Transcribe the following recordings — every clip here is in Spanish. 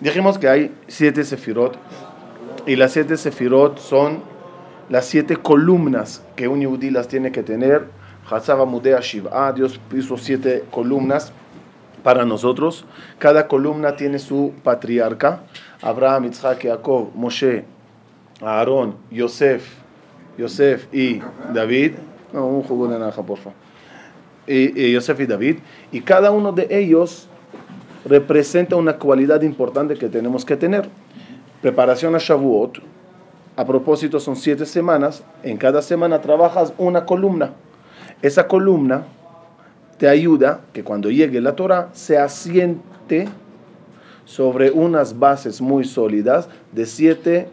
Dijimos que hay siete sefirot y las siete sefirot son las siete columnas que un yudí las tiene que tener. Hatzava Mudea Shiva. Dios puso siete columnas para nosotros. Cada columna tiene su patriarca. Abraham, Isaac, Jacob, Moshe, Aarón, Yosef, Yosef y David. No, un jugo de naranja, por favor. Y Yosef y David. Y cada uno de ellos representa una cualidad importante que tenemos que tener. Preparación a Shavuot, a propósito son siete semanas, en cada semana trabajas una columna. Esa columna te ayuda que cuando llegue la Torah se asiente sobre unas bases muy sólidas de siete,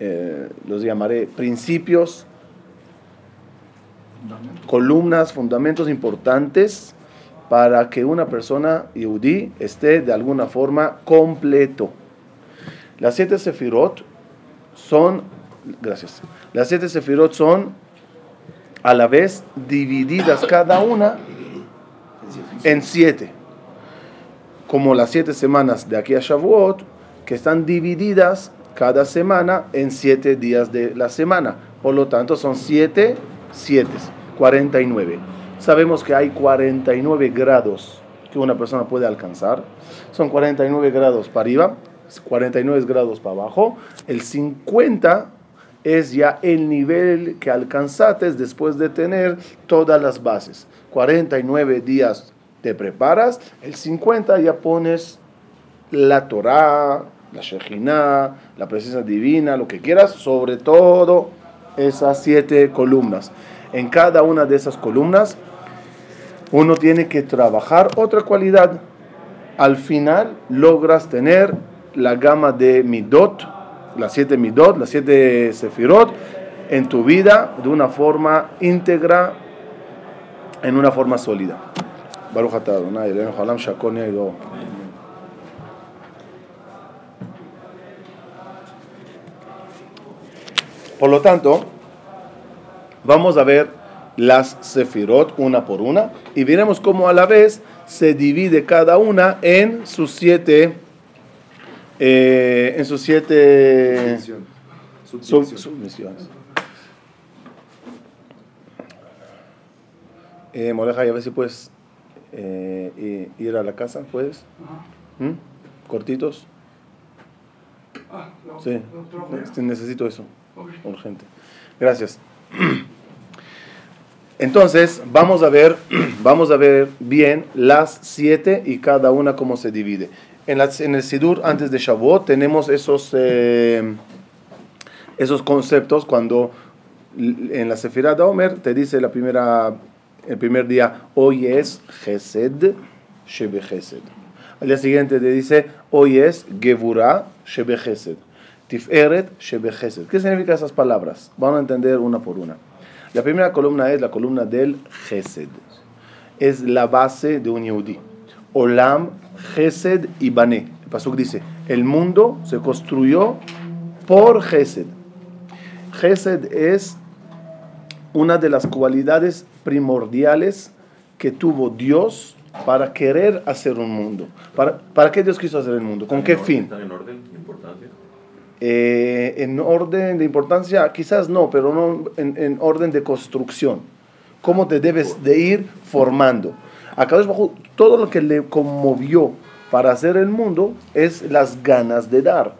eh, los llamaré principios, columnas, fundamentos importantes para que una persona yudí esté de alguna forma completo. Las siete sefirot son, gracias, las siete sefirot son a la vez divididas cada una en siete, como las siete semanas de aquí a Shavuot, que están divididas cada semana en siete días de la semana. Por lo tanto, son siete, siete, 49 sabemos que hay 49 grados que una persona puede alcanzar. Son 49 grados para arriba, 49 grados para abajo. El 50 es ya el nivel que alcanzaste después de tener todas las bases. 49 días te preparas, el 50 ya pones la Torah, la Shekhinah, la presencia divina, lo que quieras, sobre todo esas siete columnas. En cada una de esas columnas uno tiene que trabajar otra cualidad. Al final logras tener la gama de midot, las siete midot, las siete sefirot, en tu vida de una forma íntegra, en una forma sólida. Por lo tanto, vamos a ver las sefirot una por una y veremos cómo a la vez se divide cada una en sus siete eh, en sus siete submisiones. Eh, Moreja, a ver si puedes eh, ir a la casa, ¿puedes? ¿Mm? ¿Cortitos? Ah, sí, necesito eso, urgente. Gracias. Entonces, vamos a ver, vamos a ver bien las siete y cada una cómo se divide. En, el Sidur, antes de Shavuot, tenemos esos, eh, esos conceptos cuando en la Sefirah de Omer te dice la primera, el primer día, hoy es Chesed Shebe Chesed. Al día siguiente te dice, hoy es Gevurah Shebe Chesed. Tiferet Shebe Chesed. ¿Qué significan esas palabras? Vamos a entender una por una. La primera columna es la columna del Gesed. Es la base de un Yehudi. Olam, Gesed y Bané. El Pasuk dice, el mundo se construyó por Gesed. Gesed es una de las cualidades primordiales que tuvo Dios para querer hacer un mundo. ¿Para, para qué Dios quiso hacer el mundo? ¿Con qué fin? en orden? ¿Importancia? Eh, en orden de importancia, quizás no, pero no en, orden de construcción. ¿Cómo te debes de ir formando? A bajo todo lo que le conmovió para hacer el mundo es las ganas de dar.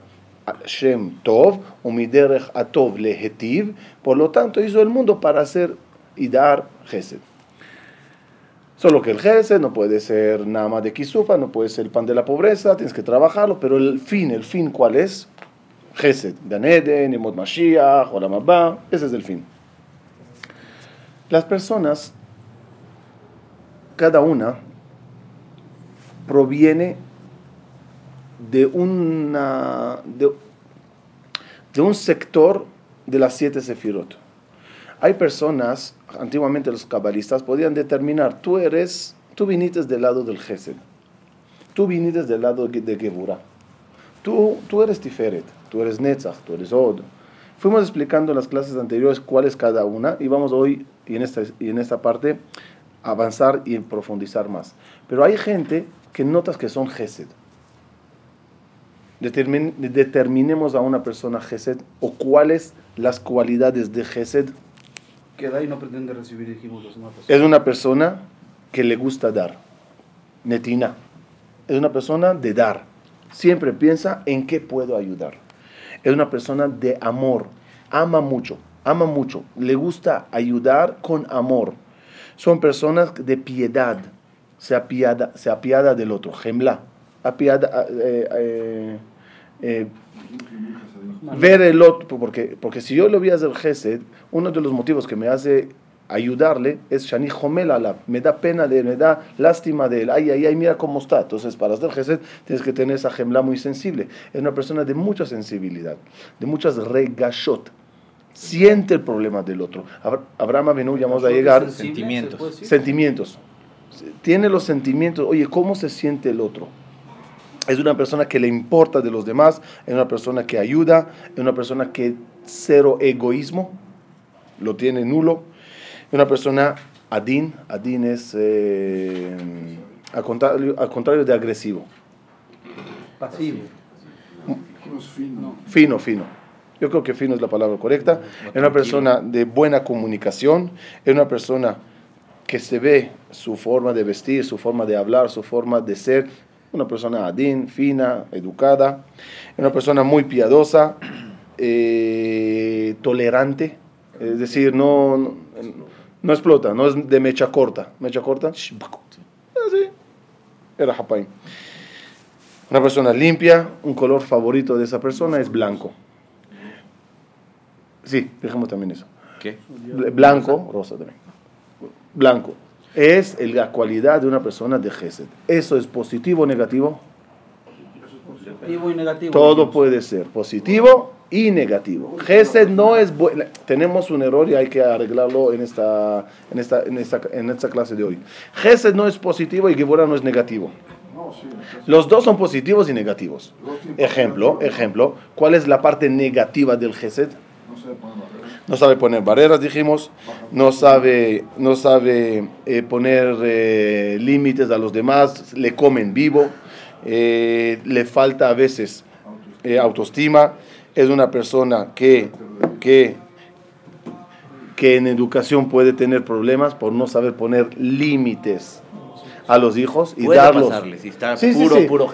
Shem Tov, Umiderech Atov Lehetiv, por lo tanto hizo el mundo para hacer y dar Gesed. Solo que el Gesed no puede ser nada más de Kisufa, no puede ser el pan de la pobreza, tienes que trabajarlo, pero el fin, el fin, ¿cuál es? Gesed, Ganeden, Emot Mashiach, Olam Abba, ese es el fin. Las personas, cada una, proviene de, una, de, un sector de las siete sefirot. Hay personas, antiguamente los cabalistas podían determinar, tú eres, tú viniste del lado del Gesed, tú viniste del lado de Geburah, tú, tú eres Tiferet tú eres Netzach, tú eres Od. Fuimos explicando en las clases anteriores cuál es cada una y vamos hoy y en esta, y en esta parte avanzar y profundizar más. Pero hay gente que notas que son Gesed. determinemos a una persona Gesed o cuáles las cualidades de Gesed. Que da y no pretende recibir, dijimos Es una persona que le gusta dar. Netina. Es una persona de dar. Siempre piensa en qué puedo ayudar. Es una persona de amor. Ama mucho. Ama mucho. Le gusta ayudar con amor. Son personas de piedad. Se apiada, se apiada del otro. Gemla. Apiada. Eh, eh, eh, ver el otro, porque, porque si yo voy a hacer gesed, uno de los motivos que me hace ayudarle es Shani Jomelala, me da pena de él, me da lástima de él, ay, ay, ay, mira cómo está. Entonces, para hacer gesed tienes que tener esa gemla muy sensible. Es una persona de mucha sensibilidad, de muchas regashot. Siente el problema del otro. Abraham Avinu, ya vamos a llegar. Sentimientos. Sentimientos. Tiene los sentimientos. Oye, ¿cómo se siente el otro? es una persona que le importa de los demás, es una persona que ayuda, es una persona que cero egoísmo, lo tiene nulo, una persona adin, adin es eh, al, contrario, de agresivo. Pasivo. Fino. Fino, fino. Yo creo que fino es la palabra correcta. Es una persona de buena comunicación, es una persona que se ve su forma de vestir, su forma de hablar, su forma de ser, una persona adin, fina, educada, una persona muy piadosa, eh, tolerante, es decir, no, no, explota, no es de mecha corta. Mecha corta, así, era Hapaim. Una persona limpia, un color favorito de esa persona es blanco. Sí, dejemos también eso. ¿Qué? Blanco, rosa también. Blanco es la cualidad de una persona de Gesed. ¿Eso es positivo o negativo? Positivo y negativo. Todo puede ser positivo y negativo. Gesed no es bueno. Tenemos un error y hay que arreglarlo en esta, en esta, en esta, en esta clase de hoy. Gesed no es positivo y Geburah no es negativo. Los dos son positivos y negativos. Ejemplo, ejemplo, ¿cuál es la parte negativa del Gesed? No sabe poner barreras, dijimos. No sabe, no sabe eh, poner eh, límites a los demás. Le comen vivo. Eh, le falta a veces autoestima. Es una persona que, que, que en educación puede tener problemas por no saber poner límites a los hijos y darlos. si está puro, puro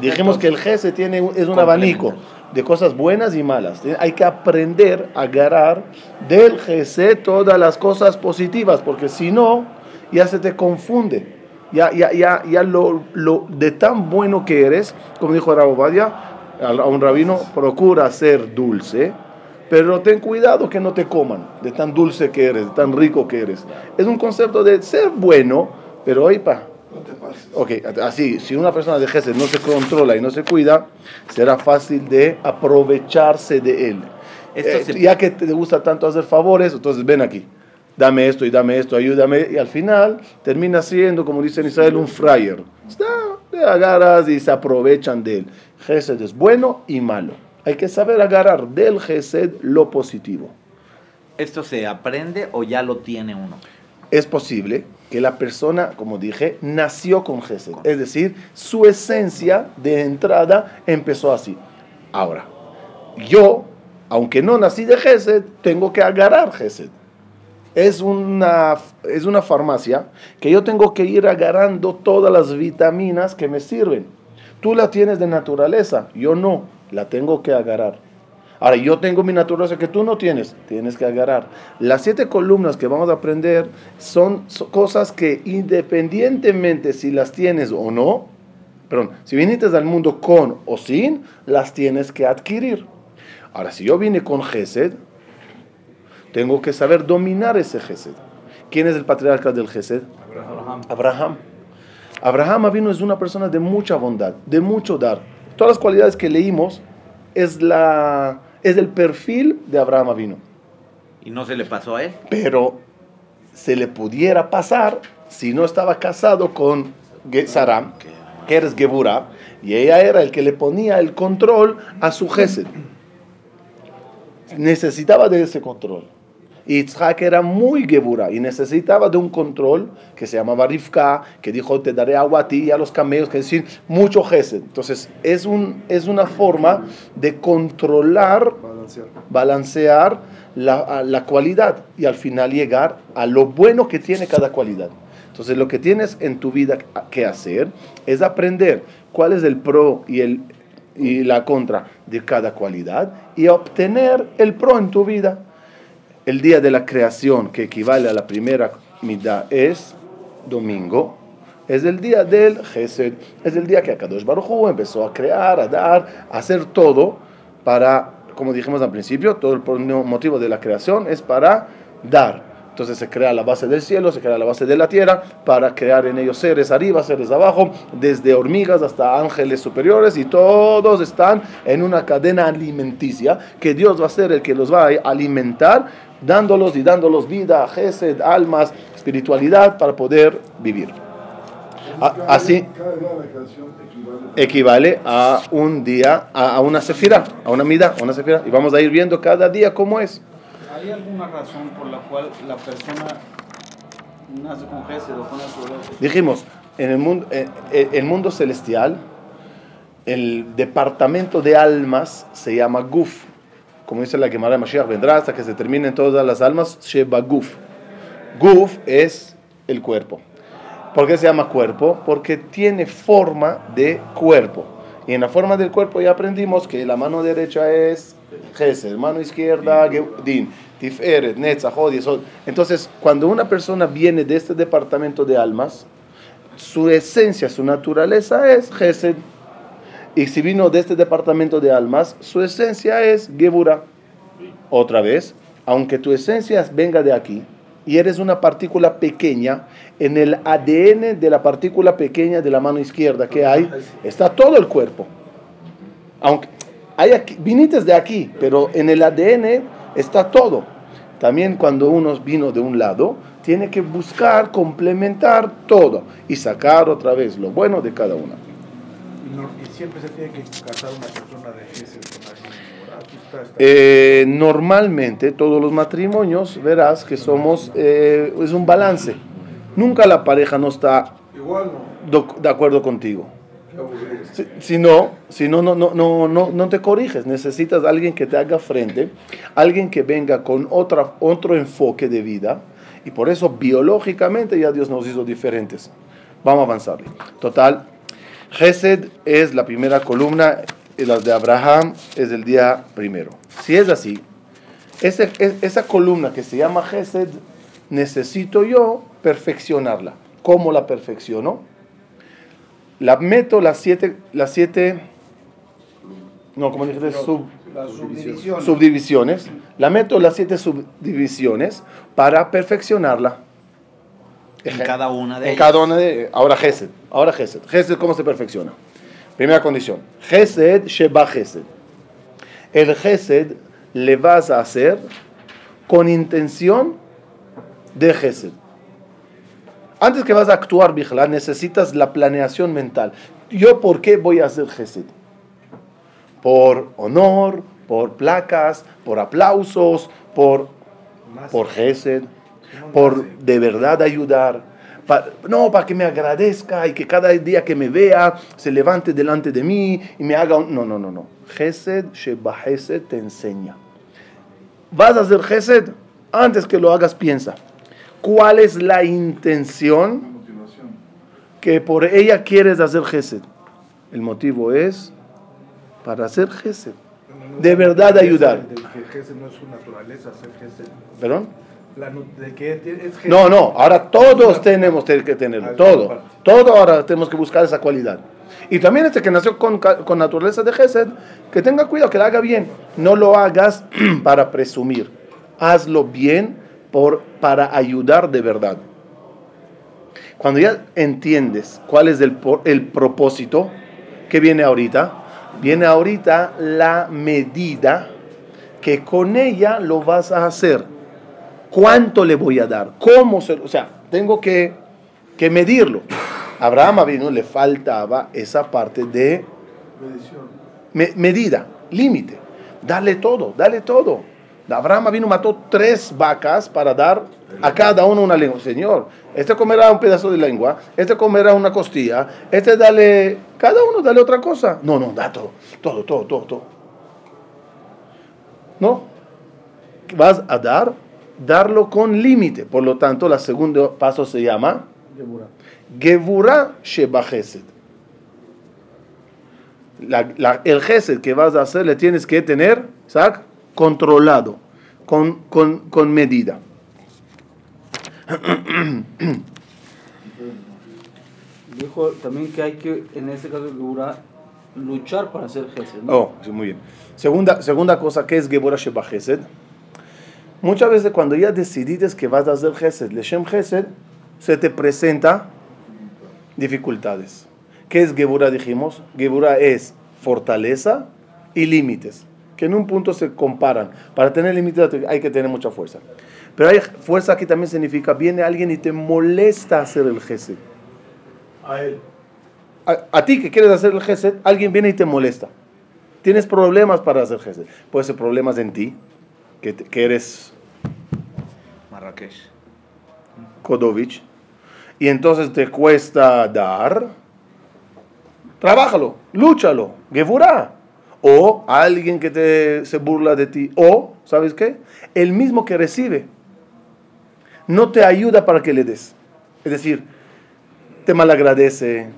Dijimos que el GESE tiene, es un abanico de cosas buenas y malas. Hay que aprender a agarrar del GC todas las cosas positivas, porque si no, ya se te confunde. Ya, ya, ya, ya lo, lo, de tan bueno que eres, como dijo Rabobadia, a un rabino, procura ser dulce, pero ten cuidado que no te coman de tan dulce que eres, de tan rico que eres. Es un concepto de ser bueno, pero oiga, Ok, así, si una persona de Gesed no se controla y no se cuida, será fácil de aprovecharse de él. Eh, ya que te gusta tanto hacer favores, entonces ven aquí, dame esto y dame esto, ayúdame, y al final termina siendo, como dice en Israel, un fryer. Está, agarras y se aprovechan de él. Gesed es bueno y malo. Hay que saber agarrar del Gesed lo positivo. ¿Esto se aprende o ya lo tiene uno? Es posible que la persona, como dije, nació con Gesed. Es decir, su esencia de entrada empezó así. Ahora, yo, aunque no nací de Gesed, tengo que agarrar Gesed. Es una, es una farmacia que yo tengo que ir agarrando todas las vitaminas que me sirven. Tú la tienes de naturaleza, yo no, la tengo que agarrar. Ahora, yo tengo mi naturaleza que tú no tienes, tienes que agarrar. Las siete columnas que vamos a aprender son, cosas que independientemente si las tienes o no, perdón, si viniste al mundo con o sin, las tienes que adquirir. Ahora, si yo vine con Gesed, tengo que saber dominar ese Gesed. ¿Quién es el patriarca del Gesed? Abraham. Abraham. Abraham vino es una persona de mucha bondad, de mucho dar. Todas las cualidades que leímos es la es el perfil de Abraham vino. ¿Y no se le pasó a él? Pero se le pudiera pasar si no estaba casado con Saram, que era Gebura, y ella era el que le ponía el control a su Gesed. Necesitaba de ese control. Y Yitzhak era muy gebura y necesitaba de un control que se llamaba Rivka, que dijo, te daré agua a ti y a los camellos, que decir, mucho gesed. Entonces, es, un, es una forma de controlar, Balancear. balancear la, la cualidad y al final llegar a lo bueno que tiene cada cualidad. Entonces, lo que tienes en tu vida que hacer es aprender cuál es el pro y, el, y la contra de cada cualidad y obtener el pro en tu vida. El día de la creación, que equivale a la primera mitad, es domingo. Es el día del Gesed. Es el día que Akadosh Baruj empezó a crear, a dar, a hacer todo para, como dijimos al principio, todo el motivo de la creación es para dar. Entonces se crea la base del cielo, se crea la base de la tierra, para crear en ellos seres arriba, seres abajo, desde hormigas hasta ángeles superiores, y todos están en una cadena alimenticia, que Dios va a ser el que los va a alimentar, dándolos y dándolos vida, gesed, almas, espiritualidad, para poder vivir. A- así equivale. a un día, a, una sefira, a una mida, a una sefira, y vamos a ir viendo cada día cómo es. ¿Hay alguna razón por la cual la persona nace con Gesed o con el Dijimos, en el mundo, eh, eh, el mundo celestial, el departamento de almas se llama Guf. Como dice la Gemara de Mashiach, vendrá hasta que se terminen todas las almas, Sheba Guf. Guf es el cuerpo. ¿Por qué se llama cuerpo? Porque tiene forma de cuerpo. Y en la forma del cuerpo ya aprendimos que la mano derecha es Gesed, mano izquierda Din, Tiferet, Netzach. Entonces, cuando una persona viene de este departamento de almas, su esencia, su naturaleza es Gesed. Y si vino de este departamento de almas, su esencia es Gebura. Otra vez, aunque tu esencia venga de aquí y eres una partícula pequeña, en el ADN de la partícula pequeña de la mano izquierda que hay, está todo el cuerpo. Aunque hay aquí, viniste de aquí, pero en el ADN está todo. También cuando uno vino de un lado, tiene que buscar complementar todo y sacar otra vez lo bueno de cada una. Y, siempre se tiene que casar una persona de Gesed con alguien de Borah. Aquí está, está- Eh, normalmente todos los matrimonios verás que somos eh, es un balance. Nunca la pareja no está de acuerdo contigo. Si, si no, si no, no, no, no, no, no te corriges. Necesitas alguien que te haga frente, alguien que venga con otra, otro enfoque de vida. Y por eso biológicamente ya Dios nos hizo diferentes. Vamos a avanzar. Total, Gesed es la primera columna y las de Abraham es el día primero. Si es así, ese- es- esa columna que se llama Gesed, necesito yo perfeccionarla. ¿Cómo la perfecciono? La meto las siete, las siete, no, como dijiste, sub, La subdivisión. subdivisiones. La meto las siete subdivisiones para perfeccionarla. En cada una de En ellas. cada una de Ahora Gesed. Ahora Gesed. Gesed, ¿cómo se perfecciona? Primera condición. Gesed Sheba Gesed. El Gesed le vas a hacer con intención de Gesed. Antes que vas a actuar, Bijla, necesitas la planeación mental. ¿Yo por qué voy a hacer Gesed? Por honor, por placas, por aplausos, por, por Gesed por de verdad ayudar. Pa- no, para que me agradezca y que cada día que me vea se levante delante de mí y me haga un... No, no, no, no. Gesed, Sheba Gesed te enseña. Vas a hacer Gesed, antes que lo hagas piensa. ¿Cuál es la intención que por ella quieres hacer Gesed? El motivo es para hacer Gesed. No, no, de verdad ayudar. Que Gesed no es su naturaleza hacer Gesed. ¿Perdón? La que es. No, no, ahora todos tenemos que tenerlo, todo, todo ahora tenemos que buscar esa cualidad. Y también este que nació con, con naturaleza de Gesed, que tenga cuidado, que lo haga bien. No lo hagas para presumir, hazlo bien por, para ayudar de verdad. Cuando ya entiendes cuál es el, el propósito, ¿qué viene ahorita? Viene ahorita la medida que con ella lo vas a hacer. ¿Cuánto le voy a dar? ¿Cómo se O sea, tengo que, que medirlo. A Abraham vino, le faltaba esa parte de me- medida, límite. Dale todo, dale todo. Abraham vino mató tres vacas para dar a cada uno una lengua. Señor, este comerá un pedazo de lengua, este comerá una costilla, este dale, cada uno dale otra cosa. No, no, da todo, todo, todo, todo, todo. No, vas a dar, darlo con límite. Por lo tanto, el segundo paso se llama Geburah. Gevura Sheba Gesed. La- la- el Gesed que vas a hacer le tienes que tener, ¿sabes? Controlado, con, con, con medida. Dijo también que hay que, en este caso, Geburah, luchar para hacer Gesed, ¿no? Oh, sí, muy bien. Segunda, segunda cosa, ¿qué es Gevura Sheba Gesed? Muchas veces cuando ya decidiste que vas a hacer Gesed, Leshem Gesed, se te presenta dificultades. ¿Qué es Gebura? Dijimos. Gebura es fortaleza y límites, que en un punto se comparan. Para tener límites hay que tener mucha fuerza. Pero hay fuerza aquí también significa, viene alguien y te molesta hacer el Gesed. A él. A, a ti que quieres hacer el Gesed, alguien viene y te molesta. Tienes problemas para hacer Gesed. Puede ser problemas en ti, que, te- que eres Marrakech. Kodovich, y entonces te cuesta dar, trabájalo, lúchalo, Gevurá. O alguien que te, se burla de ti, o, ¿sabes qué? El mismo que recibe no te ayuda para que le des. Es decir, te malagradece,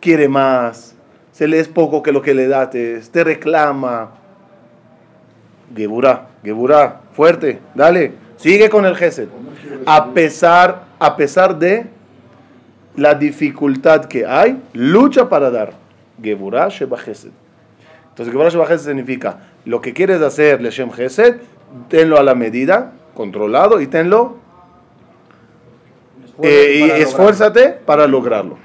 quiere más, se le es poco que lo que le dates, te reclama. Geburá, Geburá, fuerte, dale, sigue con el Gesed. A pesar, a pesar de la dificultad que hay, lucha para dar. Geburá Sheba Gesed. Entonces, Geburá Sheba Gesed significa lo que quieres hacer, Leshem Gesed, tenlo a la medida, controlado, y tenlo eh, y lograrlo. esfuérzate para lograrlo.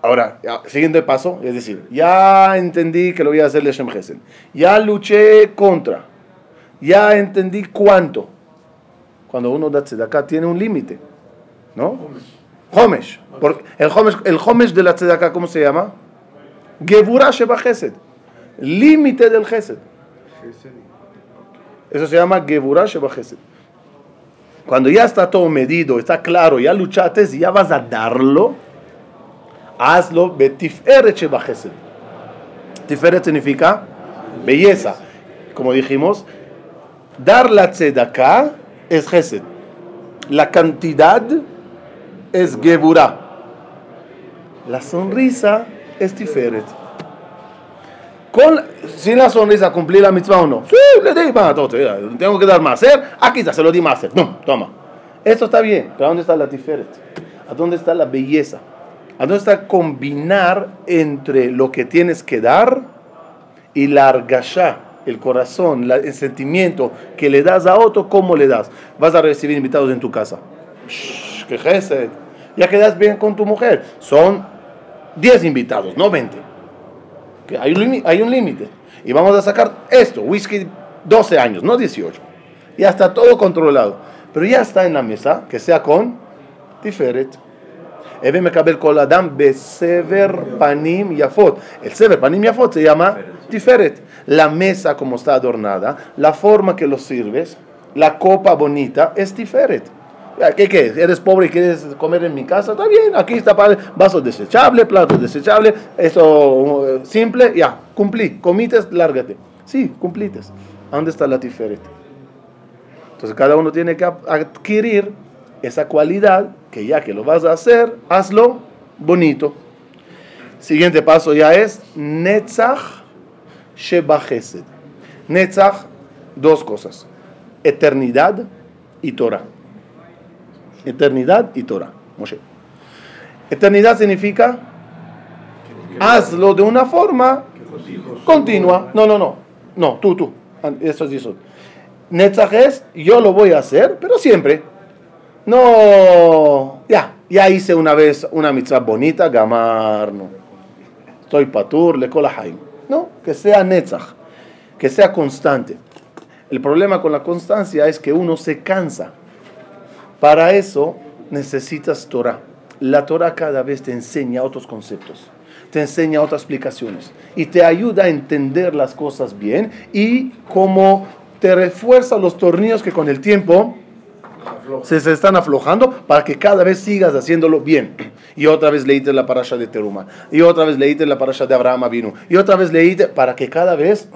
Ahora, siguiente paso, es decir, ya entendí que lo voy a hacer Leshem Gesed. Ya luché contra. Ya entendí cuánto. Cuando uno da tzedakah tiene un límite, ¿no? Homesh. El homesh, el homesh de la tzedakah, ¿cómo se llama? Gevura Sheba Gesed. Límite del. Gesed. Eso se llama Gevura Sheba Gesed. Cuando ya está todo medido, está claro, ya luchaste y ya vas a darlo, hazlo betiferet Sheba Gesed. Tiferet significa belleza. Como dijimos, dar la tzedakah es Gesed. La cantidad es Gevura. La sonrisa es Tiferet. Con, sin la sonrisa, ¿cumplir la mitzvah o no? Sí, le di más, tengo que dar más. ¿eh? Aquí está, se lo di más. ¿eh? No, toma. Esto está bien, pero ¿a dónde está la Tiferet? ¿A dónde está la belleza? ¿A dónde está combinar entre lo que tienes que dar y la argashá, el corazón, el sentimiento que le das a otro, ¿cómo le das? Vas a recibir invitados en tu casa. Shh, ¡Qué! Ya quedas bien con tu mujer. Son 10 invitados, no 20. Que hay, un hay un límite. Y vamos a sacar esto, whisky 12 años, no 18. Ya está todo controlado. Pero ya está en la mesa, que sea con Tiferet. Eve מקבל כל אדם בסבר פנים יפות. El sever panim yafot se llama tiferet. La mesa como está adornada, la forma que lo sirves, la copa bonita es tiferet. Ya, ¿Qué, qué? ¿Eres pobre y quieres comer en mi casa? Está bien, aquí está para vaso desechable, plato desechable, eso eh, simple, ya, cumplí, comites, lárgate. Sí, cumplites. ¿A ¿Dónde está la tiferet? Entonces cada uno tiene que ap- adquirir esa cualidad que ya que lo vas a hacer, hazlo bonito. Siguiente paso ya es Netzach Sheba Chesed. Netzach, dos cosas. Eternidad y Torah. Eternidad y Torah. Eternidad significa hazlo de una forma continua. No, no, no. No, tú, tú. Eso es eso. Netzach es, yo lo voy a hacer, pero siempre. No, ya, ya hice una vez una mitzvah bonita, gamar, no. Estoy patur, le haim. No, que sea netzach, que sea constante. El problema con la constancia es que uno se cansa. Para eso necesitas Torah. La Torah cada vez te enseña otros conceptos. te enseña otras explicaciones y te ayuda a entender las cosas bien y como te refuerza los tornillos que con el tiempo se, están aflojando para que cada vez sigas haciéndolo bien. Y otra vez leíste la parasha de Teruma. Y otra vez leíste la parasha de Abraham vino. Y otra vez leíste para que cada vez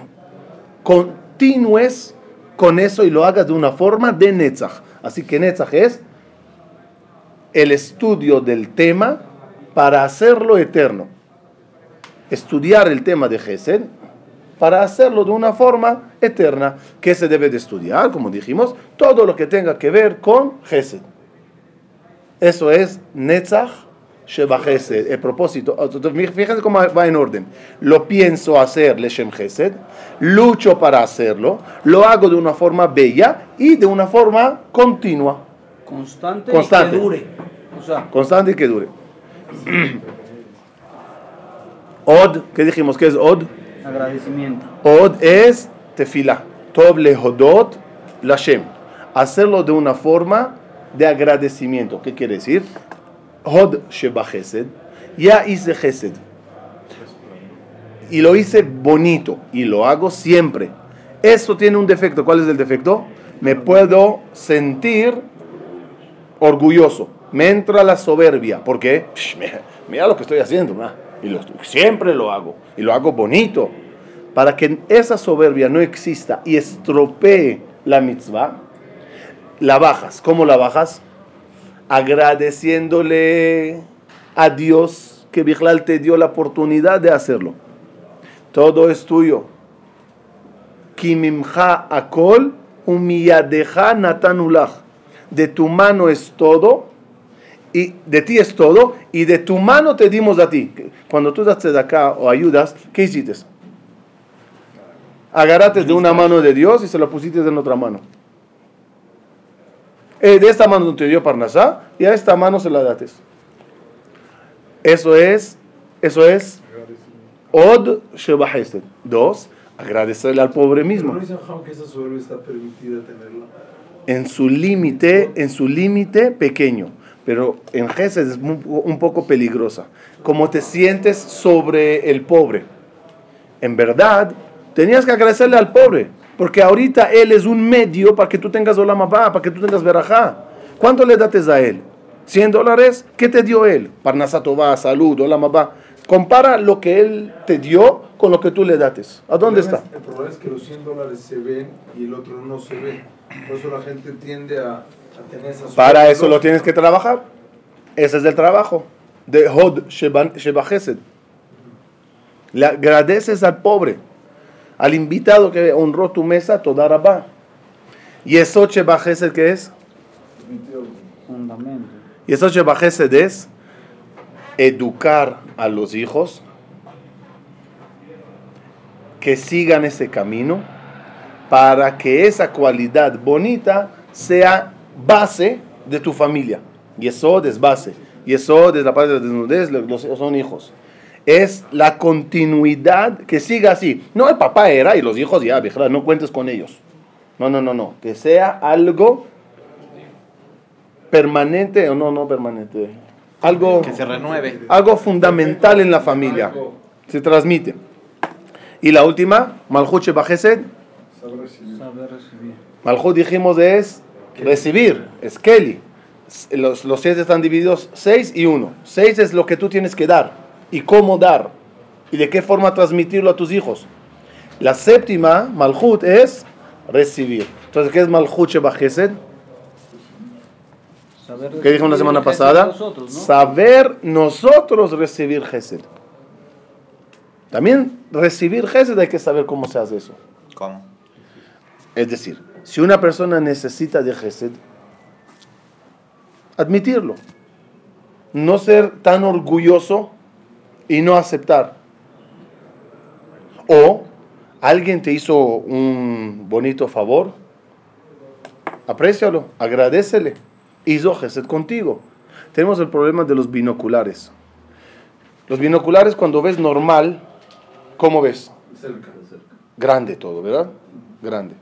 continúes con eso y lo hagas de una forma de Netzach. Así que Netzach es el estudio del tema para hacerlo eterno. Estudiar el tema de Gesed para hacerlo de una forma eterna. ¿Qué se debe de estudiar? Como dijimos, todo lo que tenga que ver con Gesed. Eso es Netzach Sheba Gesed, el propósito. Fíjense cómo va en orden. Lo pienso hacer Leshem Gesed, lucho para hacerlo, lo hago de una forma bella y de una forma continua. Constante, Constante. y que dure. O sea, Constante y que dure. Od, ¿qué dijimos? ¿Qué es Od? Agradecimiento. Od es tefila. Lehodot lashem. Hacerlo de una forma de agradecimiento. ¿Qué quiere decir? Od sheba chesed. Ya hice chesed. Y lo hice bonito. Y lo hago siempre. Esto tiene un defecto. ¿Cuál es el defecto? Me puedo sentir orgulloso. Me entra la soberbia. ¿Por qué? Psh, mira, lo que estoy haciendo. Y siempre lo hago. Y lo hago bonito. Para que esa soberbia no exista y estropee la mitzvah, la bajas. ¿Cómo la bajas? Agradeciéndole a Dios que Bijlal te dio la oportunidad de hacerlo. Todo es tuyo. Kimimcha akol umiyadeja natanulach. De tu mano es todo y de ti es todo y de tu mano te dimos a ti. Cuando tú das de acá o ayudas, ¿qué hiciste? Agarraste de una mano de Dios y se la pusiste en otra mano. Eh, de esta mano te dio Parnasá y a esta mano se la dates. Eso es, eso es Od Sheba. Dos, agradecerle al pobre mismo. ¿No dicen Jam, que esa soberbia está permitida tenerla? en su límite, en su límite pequeño, pero en Gesed es un poco peligrosa. Como te sientes sobre el pobre. En verdad, tenías que agradecerle al pobre, porque ahorita él es un medio para que tú tengas Olam Abba, para que tú tengas Berajá. ¿Cuánto le dates a él? ¿100 dólares? ¿Qué te dio él? Parnasatová, salud, Olam Abba. Compara lo que él te dio con lo que tú le dates. ¿A dónde está? El problema es que los 100 dólares se ven y el otro no se ve. Por eso la gente tiende a, Para eso lo tienes que trabajar. Ese es el trabajo de Hod Sheba Sheba Chesed. Le agradeces al pobre, al invitado que honró tu mesa, toda rabá. Y eso Sheba Chesed que es? Fundamento. Y eso Sheba Chesed es educar a los hijos que sigan ese camino para que esa cualidad bonita sea base de tu familia. Y eso es base. Y eso es la parte de la desnudez, los hijos son hijos. Es la continuidad que siga así. No, el papá era y los hijos ya, vieja, no cuentes con ellos. No, no, no, no. Que sea algo permanente o no, no permanente. Algo Que se renueve. algo fundamental en la familia. Se transmite. Y la última, Malchut Sheba Chesed. Saber recibir. Saber recibir. Malchut dijimos es recibir, es Kelly. Los, los seis están divididos seis y uno. Seis es lo que tú tienes que dar y cómo dar y de qué forma transmitirlo a tus hijos. La séptima, Malchut, es recibir. Entonces, ¿qué es Malchut Sheba ¿Qué dijo la semana pasada? de Nosotros, ¿no? Saber nosotros recibir Gesed. También recibir Gesed hay que saber cómo se hace eso. ¿Cómo? Es decir, si una persona necesita de Gesed, admitirlo. No ser tan orgulloso y no aceptar. O alguien te hizo un bonito favor, aprécialo, agradecele. Hizo Gesed contigo. Tenemos el problema de los binoculares. Los binoculares cuando ves normal, ¿cómo ves? Cerca, cerca. Grande todo, ¿verdad? Grande.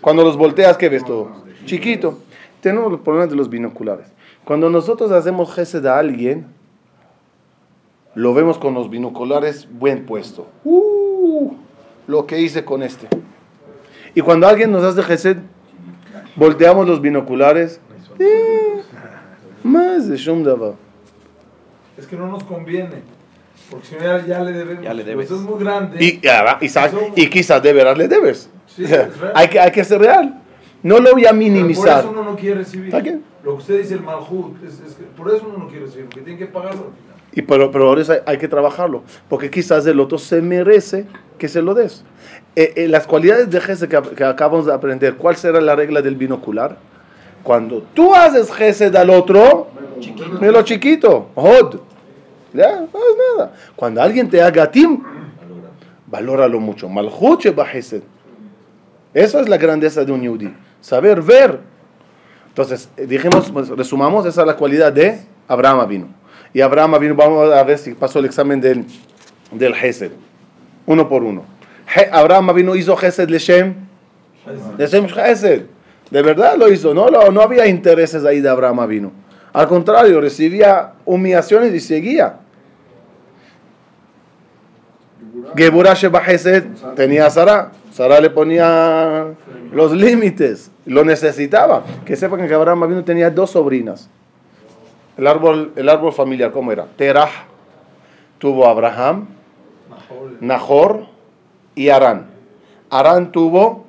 Cuando los volteas, ¿qué ves todo? Chiquito. Tenemos los problemas de los binoculares. Cuando nosotros hacemos gesed a alguien, Lo vemos con los binoculares buen puesto. Uh, lo que hice con este. Y cuando alguien nos hace gesed, volteamos los binoculares. eh, más de Shum Davar. Es que no nos conviene. Porque si no, ya, ya le debemos. Ya le debes. Esto es muy grande. Y, ya, y, sa- y quizás de veras le debes. Sí, es real. hay, que, hay que ser real. No lo voy a Pero minimizar. Por eso uno no quiere recibir. Lo que usted dice, el malhut, es, es que por eso uno no quiere recibir, porque tiene que pagarlo al final. Y pero, pero eso hay, hay que trabajarlo, porque quizás el otro se merece que se lo des. Eh, eh, las cualidades de Gesed que, que acabamos de aprender, ¿cuál será la regla del binocular? Cuando tú haces Gesed al otro, lo chiquito, hod. Ya, no es nada. Cuando alguien te haga tim, valóralo mucho. Malhut Gesed. Eso es la grandeza de un yudí. Saber ver. Entonces, eh, dijimos, pues, resumamos, esa es la cualidad de Abraham vino. Y Abraham vino, vamos a ver si pasó el examen del, del Gesed. Uno por uno. Je- Abraham vino, hizo Gesed Leshem. Leshem Gesed. De verdad lo hizo, no, no, no había intereses ahí de Abraham vino. Al contrario, recibía humillaciones y seguía. Geburah Sheba Gesed tenía a Sara. Sara le ponía los límites, lo necesitaba. Que sepan que Abraham tenía dos sobrinas. El árbol, el árbol familiar, ¿cómo era? Terah tuvo Abraham, Nahor y Arán. Arán tuvo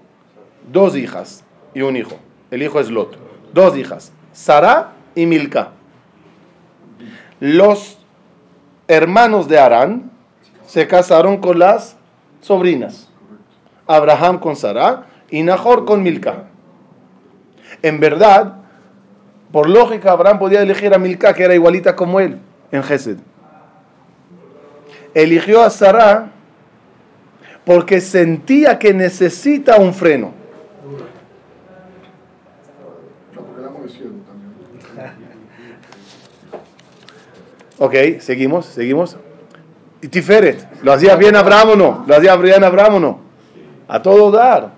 dos hijas y un hijo. El hijo es Lot. Dos hijas, Sara y Milca. Los hermanos de Arán se casaron con las sobrinas. Abraham con Sara y Nahor con Milca. En verdad, por lógica, Abraham podía elegir a Milca, que era igualita como él, en Gesed. Eligió a Sara porque sentía que necesita un freno. Ok, seguimos, seguimos. Y Tiferet, ¿lo hacía bien Abraham o no? ¿Lo hacía bien Abraham? A todo dar.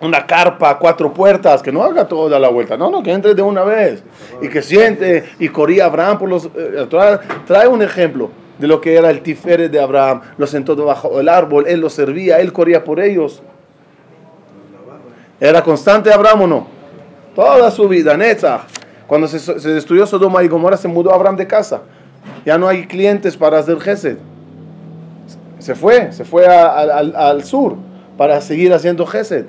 Una carpa, cuatro puertas, que no haga toda la vuelta. No, no, que entre de una vez. Y que siente, y corría Abraham por los... eh, trae, un ejemplo de lo que era el Tiferet de Abraham. Lo sentó debajo del árbol, él los servía, él corría por ellos. ¿Era constante Abraham o no? Toda su vida, Netzach. Cuando se, se destruyó Sodoma y Gomorra, se mudó Abraham de casa. Ya no hay clientes para hacer Gesed. Se fue, se fue al, al sur para seguir haciendo Gesed.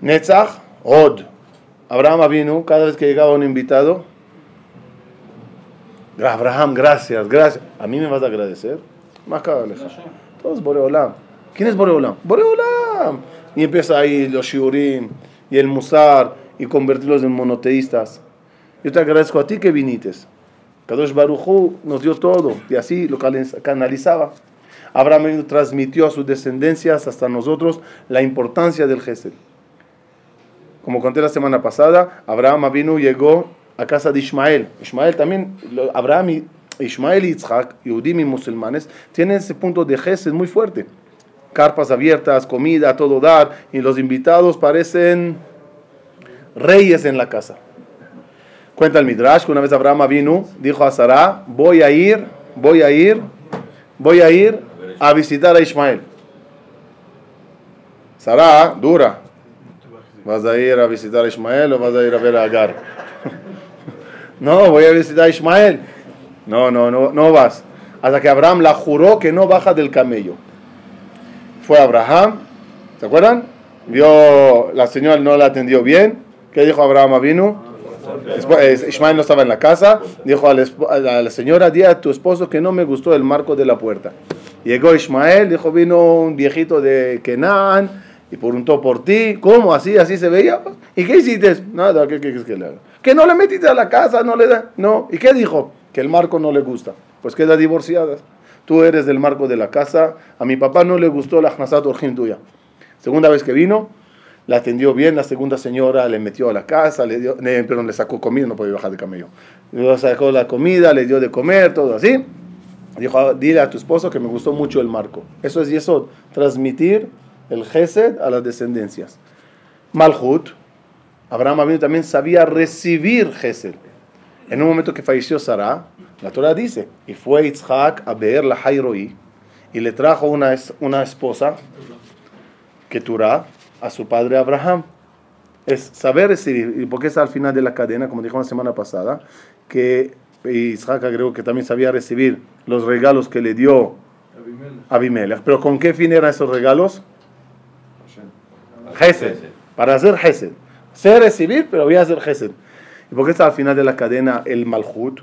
Netzach, Od. Abraham vino cada vez que llegaba un invitado. Abraham, gracias, gracias. ¿A mí me vas a agradecer? Más cabaleja. Todo es Boreolam. ¿Quién es Boreolam? Boreolam. Y empieza ahí los shiurim y el musar y convertirlos en monoteístas. Yo te agradezco a ti que vinites. Kadosh Baruchu nos dio todo y así lo canalizaba. Abraham transmitió a sus descendencias hasta nosotros la importancia del Gesed. Como conté la semana pasada, Abraham vino llegó a casa de Ismael. Ismael también, Abraham Ismael y Isaac, Yehudim y musulmanes, tienen ese punto de Gesed muy fuerte. Carpas abiertas, comida, todo dar, y los invitados parecen reyes en la casa. Cuenta el Midrash que una vez Abraham vino, dijo a Sara, voy a ir, voy a ir, voy a ir a visitar a Ismael. Sara, dura. ¿Vas a ir a visitar a Ismael o vas a ir a ver a Agar? no, voy a visitar a Ismael. No, no, no, no vas. Hasta que Abraham la juró que no baja del camello. Fue Abraham, ¿se acuerdan? Vio, la señora no la atendió bien. ¿Qué dijo Abraham vino? Después, no estaba en la casa. Dijo a la- a la señora, di a tu esposo que no me gustó el marco de la puerta. Llegó Ismael, dijo, vino un viejito de Kenan y preguntó por ti. ¿Cómo? ¿Así? ¿Así se veía? ¿Y qué hiciste? Nada, ¿qué quieres que le haga? Que no le metiste a la casa, no le da. No. ¿Y qué dijo? Que el marco no le gusta. Pues queda divorciada. Tú eres del marco de la casa. A mi papá no le gustó la Hnasat Orjim tuya. Segunda vez que vino, la atendió bien, la segunda señora le metió a la casa, le dio, eh, perdón, le sacó comida, no podía bajar de camello. Le sacó la comida, le dio de comer, todo así. Dijo, "Ah, dile a tu esposo que me gustó mucho el marco. Eso es Yesod, transmitir el Gesed a las descendencias. Malhut, Abraham también sabía recibir Gesed. En un momento que falleció Sara, La Torah dice, y fue Yitzhak a ver la Jairoi y le trajo una, una esposa, Keturah, a su padre Abraham. Es saber recibir, y porque es al final de la cadena, como dijo la semana pasada, que Isaac agregó que también sabía recibir los regalos que le dio Abimelech. Abimelech. Pero ¿con qué fin eran esos regalos? Gesed. Para hacer Gesed. Sé recibir, pero voy a hacer Gesed. ¿Y por qué está al final de la cadena el Malhut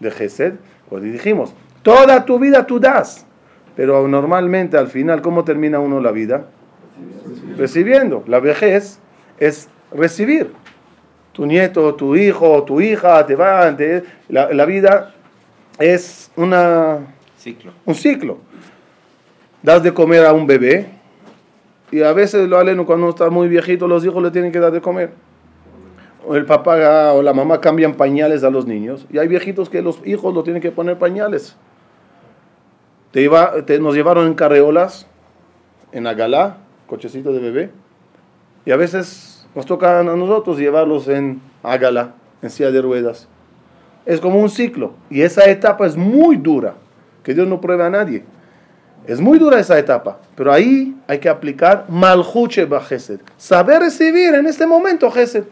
de Gesed? Pues dijimos, toda tu vida tú das. Pero normalmente al final, ¿cómo termina uno la vida? Recibiendo. La vejez es recibir. Tu nieto, tu hijo, tu hija, te van. te- la, la vida es una, Ciclo. un ciclo. Das de comer a un bebé y a veces lo aleno cuando está muy viejito los hijos le tienen que dar de comer. O el papá o la mamá cambian pañales a los niños y hay viejitos que los hijos lo tienen que poner pañales. Te iba, te- nos llevaron en carreolas, en Agalá, cochecito de bebé, y a veces nos toca a nosotros llevarlos en Agalá, en silla de ruedas. Es como un ciclo y esa etapa es muy dura, que Dios no pruebe a nadie. Es muy dura esa etapa, pero ahí hay que aplicar maljuche Gesed. Saber recibir en este momento Gesed.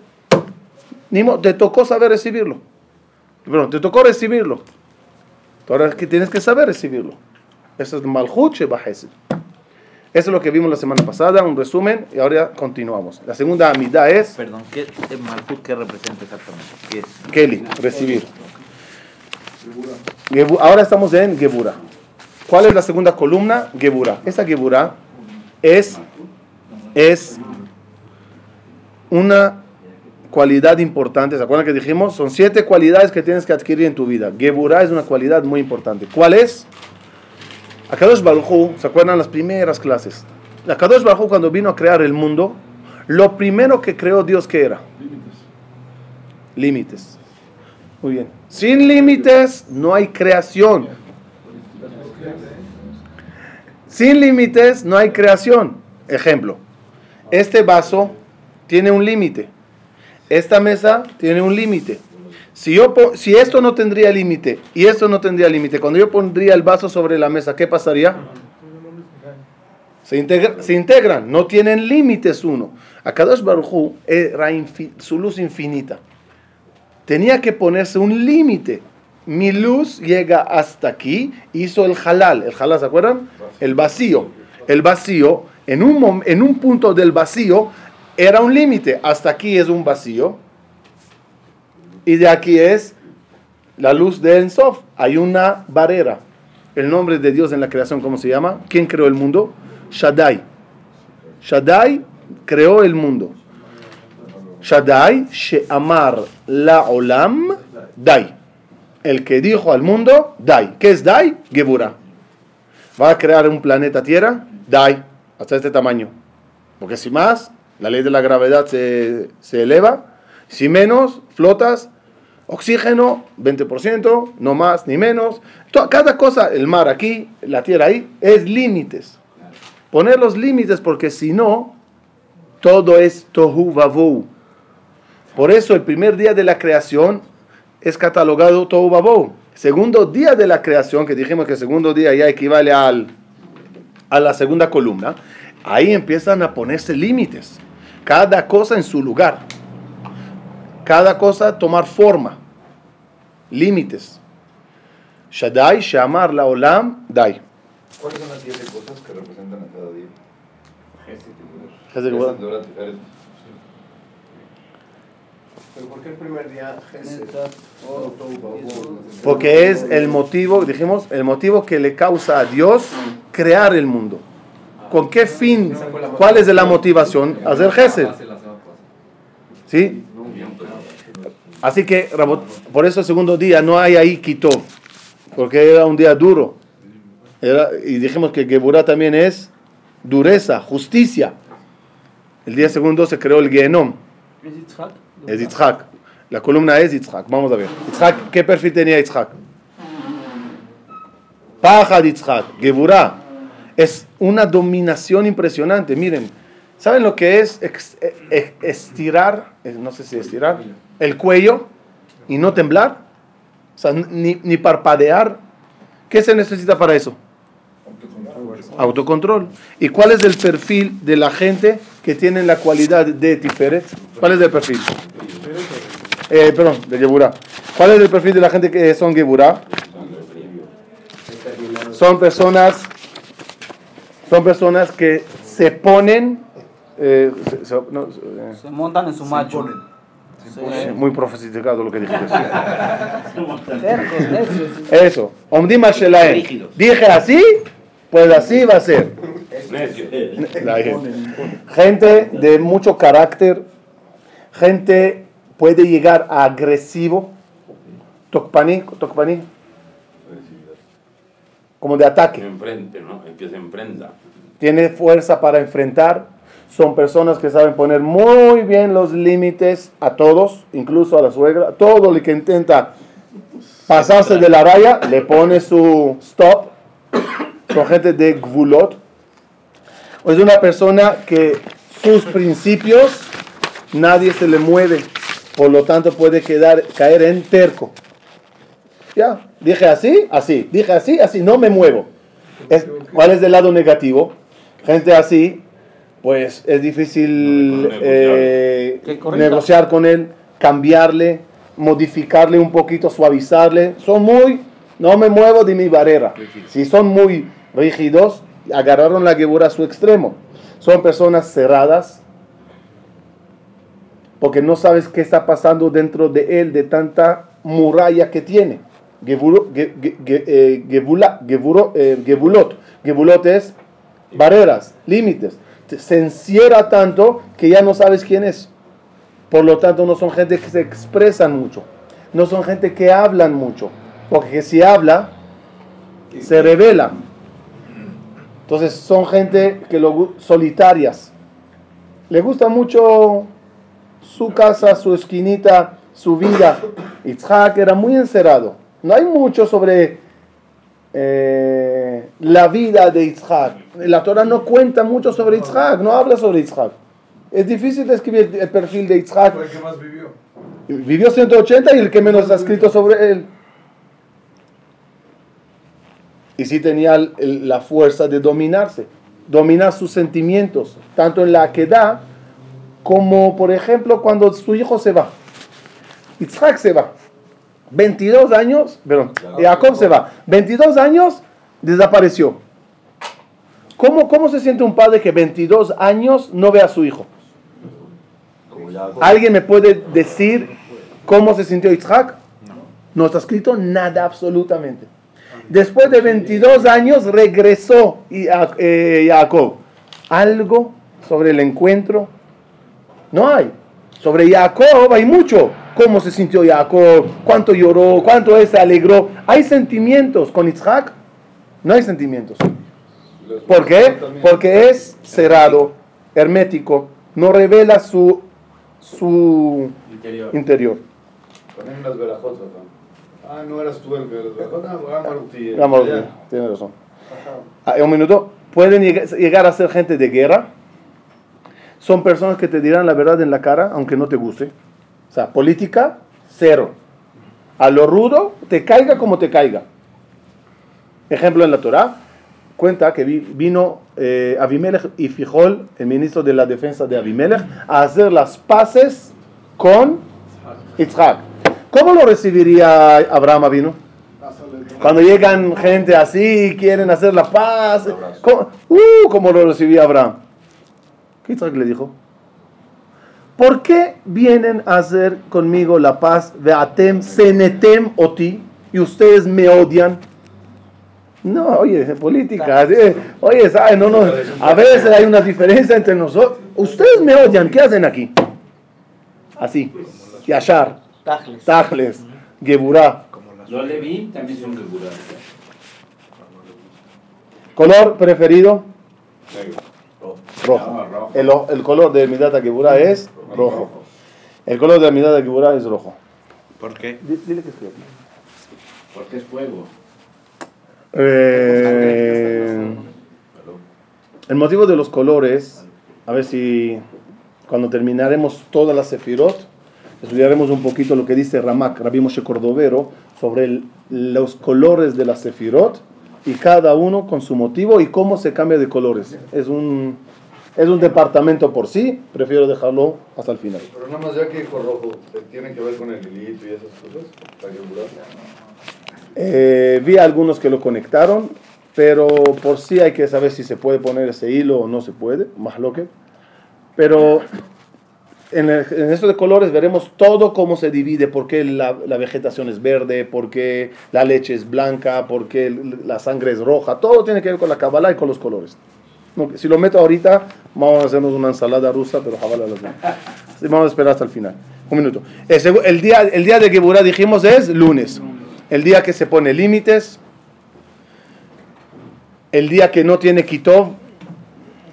Te tocó saber recibirlo. Perdón, te tocó recibirlo. Ahora que tienes que saber recibirlo. Eso es maljuche Gesed. Eso es lo que vimos la semana pasada, un resumen, y ahora continuamos. La segunda amida es Perdón, ¿qué Malhut qué representa exactamente? ¿Qué es? Kelly, recibir. Ahora estamos en Gebura. ¿Cuál es la segunda columna? Gebura. Esa Gebura es, es una cualidad importante. ¿Se acuerdan que dijimos? Son siete cualidades que tienes que adquirir en tu vida. Gebura es una cualidad muy importante. ¿Cuál es? Akadosh Baruj Hu, ¿se acuerdan las primeras clases? Akadosh Baruj Hu, cuando vino a crear el mundo, lo primero que creó Dios, ¿qué era? Límites. Muy bien. Sin límites no hay creación. Sin límites no hay creación. Ejemplo. Este vaso tiene un límite. Esta mesa tiene un límite. Si, yo si esto no tendría límite y esto no tendría límite, cuando yo pondría el vaso sobre la mesa, ¿qué pasaría? Se, integra- se integran, no tienen límites uno. Akadosh Baruj era su luz infinita. Tenía que ponerse un límite. Mi luz llega hasta aquí, hizo el halal. ¿El halal se acuerdan? El vacío. El vacío, en un, en un punto del vacío, era un límite. Hasta aquí es un vacío. Y de aquí es la luz de Ensof. Hay una barrera. El nombre de Dios en la creación, ¿cómo se llama? ¿Quién creó el mundo? Shaddai. Shaddai creó el mundo. Shaddai, She'amar la olam, Dai. El que dijo al mundo, Dai. ¿Qué es Dai? Gebura. Va a crear un planeta Tierra, Dai, hasta este tamaño. Porque si más, la ley de la gravedad se, se eleva. Si menos, flotas. Oxígeno, 20%, no más ni menos. To- Cada cosa, el mar aquí, la tierra ahí, es límites. Poner los límites porque si no, todo es tohu vavu. Por eso el primer día de la creación es catalogado tohu. Segundo día de la creación, que dijimos que el segundo día ya equivale al, a la segunda columna, ahí empiezan a ponerse límites. Cada cosa en su lugar. Cada cosa tomar forma. Límites. Shaddai, Shamar, la Olam, Dai. ¿Cuáles son las siete cosas que representan a cada día? Tiferet. ¿Pero por qué el primer día babón. Porque es el motivo, dijimos, el motivo que le causa a Dios crear el mundo. ¿Con qué fin? ¿Cuál es la motivación? Hacer Gesed. ¿Sí? Así que, por eso el segundo día no hay ahí quitó, porque era un día duro. Era- y dijimos que Geburah también es dureza, justicia. El día segundo se creó el Gehenom, ¿Es Yitzhak? es Yitzhak. La columna es Yitzhak, vamos a ver. Yitzhak, ¿qué perfil tenía Yitzhak? Paja de Yitzhak, Geburah. Es una dominación impresionante. Miren, ¿saben lo que es e- e- estirar? eh, No sé si estirar. El cuello y no temblar. O sea, ni, ni parpadear. ¿Qué se necesita para eso? Autocontrol. ¿Y cuál es el perfil de la gente que tiene la cualidad de Tiferet? ¿Cuál es el perfil? Eh, perdón, de Geburah. ¿Cuál es el perfil de la gente que son Geburah? Son personas, son personas que se ponen, eh, se- se- no, eh, Se montan en su macho. sí, muy profeticado lo que necios. Eso. Omdim. Dije así, pues así va a ser. La gente. Gente de mucho carácter, gente puede llegar a agresivo, tokpaní, tokpaní, como de Que ataque. enfrente, ¿no? El que se enfrenta. Tiene fuerza para enfrentar. Son personas que saben poner muy bien los límites a todos, incluso a la suegra. Todo el que intenta pasarse de la raya le pone su stop. Son gente de gvulot. Es una persona que sus principios nadie se le mueve. Por lo tanto puede quedar, caer en terco. Ya, dije así, así. Dije así, así. No me muevo. ¿Cuál es el lado negativo? Gente así, pues es difícil Negociar. eh, negociar con él, cambiarle, modificarle un poquito, suavizarle. Son muy, no me muevo de mi barrera. Si son muy rígidos, agarraron la gebura a su extremo. Son personas cerradas, porque no sabes qué está pasando dentro de él, de tanta muralla que tiene. Eh, gebula- geburo- eh, gebulot. Gebulot es barreras, límites. Te- Se encierra tanto que ya no sabes quién es. Por lo tanto, no son gente que se expresan mucho. No son gente que hablan mucho. Porque si habla, se revela. Entonces, son gente que lo, solitarias. Le gusta mucho su casa, su esquinita, su vida. Itzhak era muy encerrado. No hay mucho sobre eh, la vida de Itzhak. La Torah no cuenta mucho sobre Itzhak, no habla sobre Itzhak. Es difícil describir el perfil de. Fue el que más vivió. Vivió 180 y el que menos ha escrito sobre él. Y sí tenía el- la fuerza de dominarse, dominar sus sentimientos, tanto en la queda como, por ejemplo, cuando su hijo se va. Isaac se va. 22 años, perdón, Jacob se va. 22 años desapareció. ¿Cómo, ¿Cómo se siente un padre que 22 años no ve a su hijo? ¿Alguien me puede decir cómo se sintió Isaac? No está escrito nada absolutamente. Después de 22 años regresó eh, Jacob. ¿Algo sobre el encuentro? No hay. Sobre Jacob hay mucho. ¿Cómo se sintió Jacob? ¿Cuánto lloró? ¿Cuánto él se alegró? ¿Hay sentimientos con Isaac? No hay sentimientos. ¿Por qué? Porque es cerrado, hermético, no revela su, su Interior. interior. Ponen unas verajotas, ¿no? Ah, no eras tú el. Ah, Vamos, ya. tiene razón. Ah, un minuto. Pueden llegar- llegar a ser gente de guerra. Son personas que te dirán la verdad en la cara, aunque no te guste. O sea, política, cero. A lo rudo, te caiga como te caiga. Ejemplo en la Torah, cuenta que vi- vino eh, Abimelech y Fijol, el ministro de la defensa de Abimelech, a hacer las paces con Isaac. ¿Cómo lo recibiría Abraham Avino? Cuando llegan gente así, quieren hacer la paz. ¿Cómo, uh, ¿cómo lo recibía Abraham? ¿Qué Isaac le dijo? ¿Por qué vienen a hacer conmigo la paz? Veatem, senetem oti, y ustedes me odian. No, oye, política. Oye, ¿sabe? No, no, a veces hay una diferencia entre nosotros. Ustedes me odian, ¿qué hacen aquí? Así, Yashar, Tajles. Tajles, Geburah. Los Leví también son figuras. Color preferido, Negro. Rojo. El, el color de Midata Geburah es rojo. El color de Midata Geburah es rojo. ¿Por qué? Dile que escriba. Porque es fuego. Eh, el motivo de los colores, a ver si cuando terminaremos todas las sefirot, estudiaremos un poquito lo que dice Ramak, Rabbi Moshe Cordovero, sobre el- los colores de la Sefirot y cada uno con su motivo y cómo se cambia de colores. Es un, es un departamento por sí, prefiero dejarlo hasta el final. Pero nada más ya que dijo rojo, ¿tiene que ver con el hilito y esas cosas? Para. Eh, vi algunos que lo conectaron, pero por sí hay que saber si se puede poner ese hilo o no se puede, más lo que. Pero en, el- en esto de colores veremos todo cómo se divide, por qué la, la vegetación es verde, por qué la leche es blanca, por qué la sangre es roja, todo tiene que ver con la Kabbalah y con los colores. Si lo meto ahorita, vamos a hacernos una ensalada rusa, pero jabala las Vamos a esperar hasta el final. Un minuto. El, segu- el día, el día de Geburah dijimos es lunes. El día que se pone límites. El día que no tiene Kitov.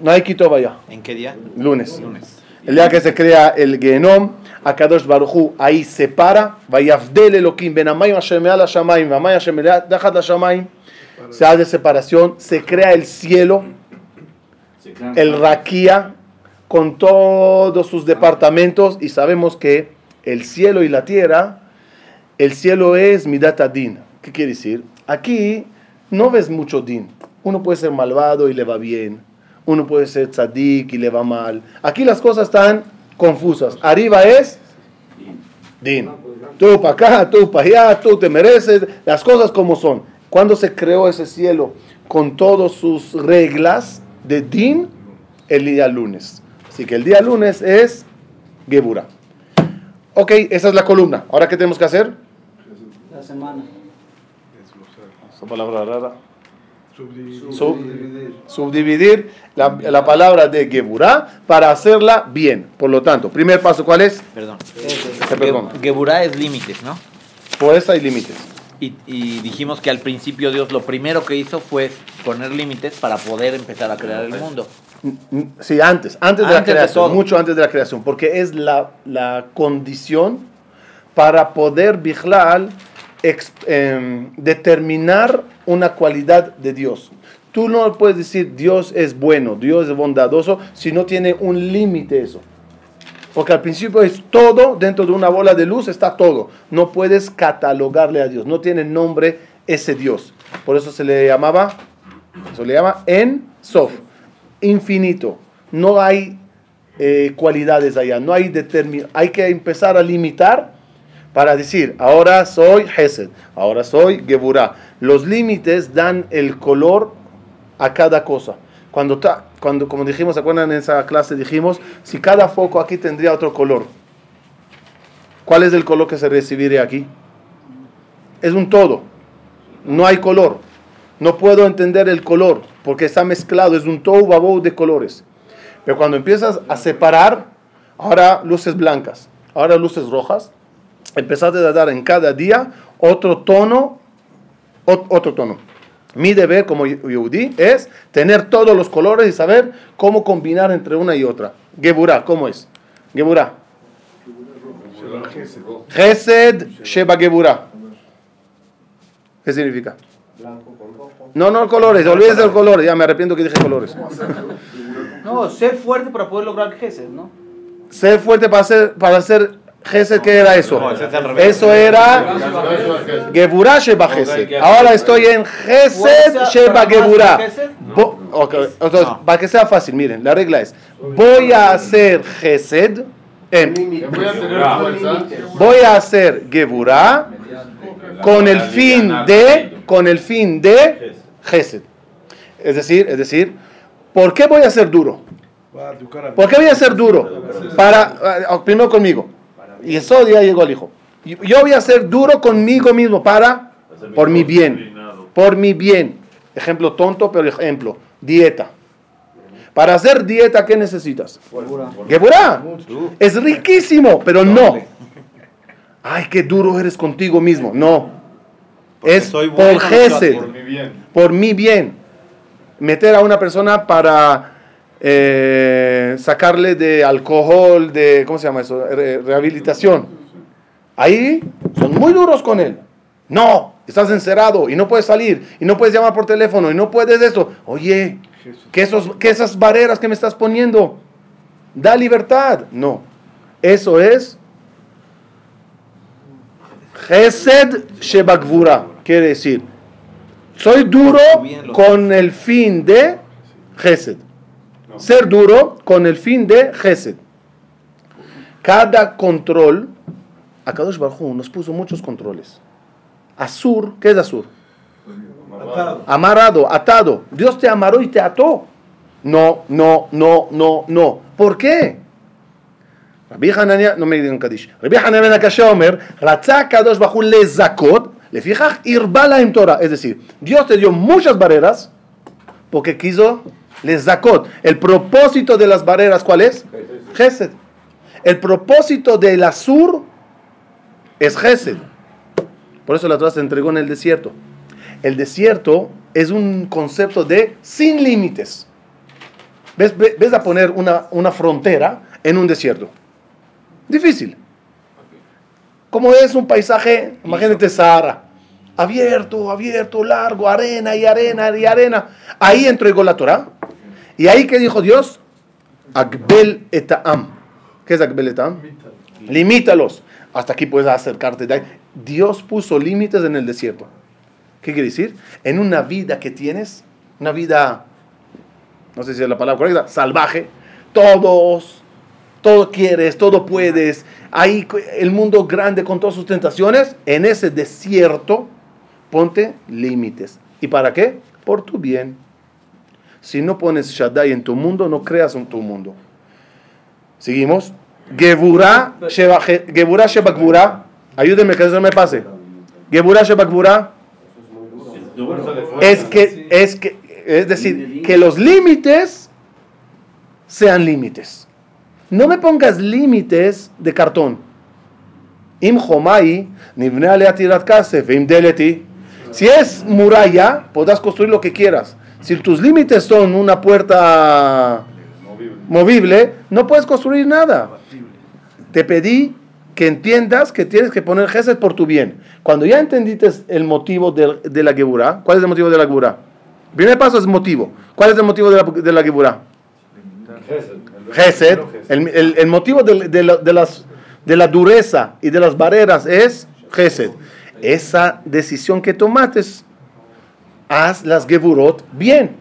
No hay Kitov allá. ¿En qué día? Lunes. Lunes. El día que se crea el Genom, Akadosh Baruchu ahí separa, Vayafdel HaShamayim, se hace separación, se crea el cielo, el. Raquía, con todos sus departamentos, y sabemos que el cielo y la tierra, el cielo es Midat Adin. ¿Qué quiere decir? Aquí no ves mucho din. Uno puede ser malvado y le va bien. Uno puede ser tzadik y le va mal. Aquí las cosas están confusas. Arriba es din. Tú para acá, tú para allá, tú te mereces. Las cosas como son. Cuando se creó ese cielo con todas sus reglas de din, el día lunes. Así que el día lunes es Gebura. Ok, esa es la columna. Ahora, ¿qué tenemos que hacer? La semana. Esa palabra rara. Subdividir. Sub- Dividir. subdividir la, la palabra de Geburah para hacerla bien. Por lo tanto, primer paso, ¿cuál es? Perdón. Ge- Geburah es límites, ¿no? Fuerza y límites. Y, y dijimos que al principio Dios lo primero que hizo fue poner límites para poder empezar a crear el mundo. Mm, Sí, antes, antes de la Antes creación, mucho antes de la creación, porque es la, la condición para poder, Bijlal, em, determinar una cualidad de Dios. Tú no puedes decir Dios es bueno, Dios es bondadoso, si no tiene un límite eso. Porque al principio es todo, dentro de una bola de luz está todo. No puedes catalogarle a Dios, no tiene nombre ese Dios. Por eso se le llamaba, se le llama En Sof, infinito. No hay eh, cualidades allá, no hay determin Hay que empezar a limitar para decir, ahora soy Hesed, ahora soy Geburah. Los límites dan el color a cada cosa. Cuando, ta- cuando, como dijimos, ¿se acuerdan en esa clase? Dijimos, si cada foco aquí tendría otro color, ¿cuál es el color que se recibiría aquí? Es un todo, no hay color. No puedo entender el color porque está mezclado, es un todo babou de colores. Pero cuando empiezas a separar, ahora luces blancas, ahora luces rojas, empezaste a dar en cada día otro tono, ot- otro tono. Mi deber como Yehudi es tener todos los colores y saber cómo combinar entre una y otra. Geburah, ¿cómo es? Geburah. Gesed Sheba Geburah. ¿Qué significa? No, no colores, olvídese de colores, ya me arrepiento que dije colores. No, ser fuerte para poder lograr Gesed, ¿no? Ser fuerte para hacer, para hacer Gesed, ¿qué era eso? Eso era Geburah Sheba Gesed. Ahora estoy en Gesed Sheba Geburah. Gesed. Bo- ok, entonces, No. para que sea fácil, miren, la regla es, voy a hacer Gesed, Voy a hacer Geburah con el fin de, con el fin de Gesed. Es decir, es decir, ¿por qué voy a ser duro? ¿Por qué voy a ser duro? Para, ah, primero conmigo. Y eso ya llegó al hijo. Yo voy a ser duro conmigo mismo para, por mi bien. Por mi bien. Ejemplo tonto, pero ejemplo. Dieta. Para hacer dieta, ¿qué necesitas? Geburah. Es riquísimo, pero no. Ay, qué duro eres contigo mismo. No. Porque Es soy por Gesed Por mi bien. por mi bien. Meter a una persona para eh, sacarle de alcohol, de, ¿cómo se llama eso? Re- rehabilitación. Ahí son muy duros con él. No, estás encerrado y no puedes salir y no puedes llamar por teléfono y no puedes eso. Oye, ¿qué, esos, qué esas barreras que me estás poniendo? Da libertad. No, eso es Gesed Shebagvura. Quiere decir, soy duro con el fin de Gesed. Ser duro con el fin de Gesed. Cada control, Akadosh Baruj Hu nos puso muchos controles. Azur, ¿qué es Azur? Atado. Amarrado, atado. Dios te amarró y te ató. No, no, no, no, no. ¿Por qué? Rabbi Hanania, no me digan Kadish. Rabbi Hanania ben Akasha Omer, Kadosh Bajú le zakot, le fijaj irbala en Torah. Es decir, Dios te dio les zakot. El propósito de las barreras, ¿cuál es? Gesed. El propósito del Azur es Gesed. Por eso la Torah se entregó en el desierto. El desierto es un concepto de sin límites. ¿Ves, Ve- ves a poner una, una frontera en un desierto? Difícil. Como es un paisaje, imagínate Sahara. Abierto, abierto, largo, arena y arena y arena. Ahí entregó la Torah. Y ahí que dijo Dios, Akbel etaam. ¿Qué es Akbel etaam? Limítalos. Hasta aquí puedes acercarte. de ahí. Dios puso límites en el desierto. ¿Qué quiere decir? En una vida que tienes, una vida, no sé si es la palabra correcta, salvaje, todos, todo quieres, todo puedes, ahí el mundo grande con todas sus tentaciones, en ese desierto, ponte límites. ¿Y para qué? Por tu bien. Si no pones Shaddai en tu mundo, no creas en tu mundo. Seguimos. Geburah Sheba Je- Geburah Sheba Gvura. Ayúdenme que eso no me pase. Geburah Sheba Gvura es que, es que, es decir, que los límites sean límites. No me pongas límites de cartón. Im homai. Si es muralla, podrás construir lo que quieras. Si tus límites son una puerta movible, no puedes construir nada. Te pedí que entiendas que tienes que poner gesed por tu bien. Cuando ya entendiste el motivo de, la Geburah, ¿cuál es el motivo de la Geburah? Primer paso es motivo. ¿Cuál es el motivo de la, de la Geburah? El, motivo de, la, las, de la dureza y de las barreras es Gesed. Esa decisión que tomates, haz las Geburot bien.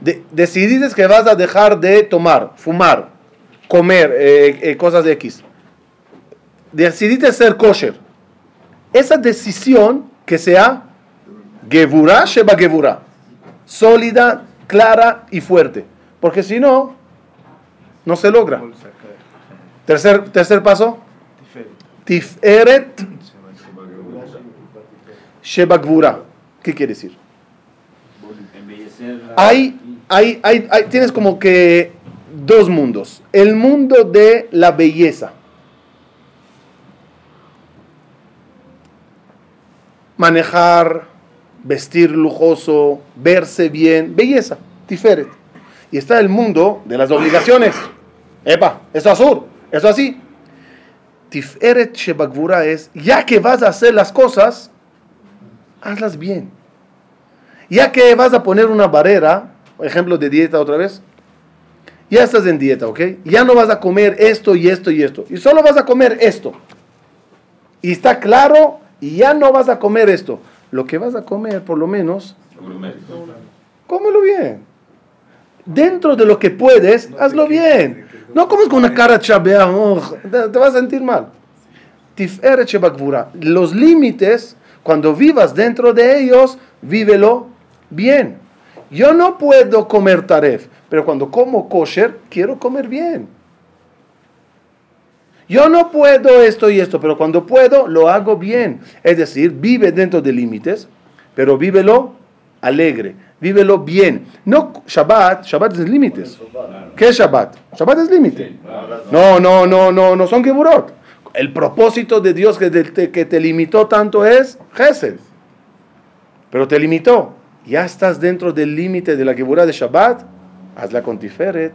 De- decidiste que vas a dejar de tomar, fumar, comer eh, eh, cosas de X. Decidiste ser kosher. Esa decisión que sea Gevurah Sheba Gevurah. Sólida, clara y fuerte. Porque si no, no se logra. Tercer, tercer paso. Tiferet Sheba Gvura. ¿Qué quiere decir? Hay, hay, hay- tienes como que dos mundos. El mundo de la belleza. Manejar, vestir lujoso, verse bien, belleza, tiferet. Y está el mundo de las obligaciones. Epa, eso azul, eso así. Tiferet Shebagvura es, ya que vas a hacer las cosas, hazlas bien. Ya que vas a poner una barrera, ejemplo de dieta otra vez, ya estás en dieta, ¿ok? Ya no vas a comer esto y esto y esto. Y solo vas a comer esto. Y está claro, y ya no vas a comer esto. Lo que vas a comer, por lo menos, cómelo bien. Dentro de lo que puedes, hazlo bien. No comes con una cara chabea, oh, te, vas a sentir mal. Los límites, cuando vivas dentro de ellos, vívelo bien. Yo no puedo comer taref, pero cuando como kosher, quiero comer bien. Yo no puedo esto y esto, pero cuando puedo, lo hago bien. Es decir, vive dentro de límites, pero vívelo alegre, vívelo bien. No Shabbat, Shabbat es límites. ¿Qué es Shabbat? Shabbat es límite. No, no, no, no, no son geburot. El propósito de Dios que te, que te limitó tanto es Gesed. Pero te limitó. Ya estás dentro del límite de la geburá de Shabbat. Hazla con Tiferet.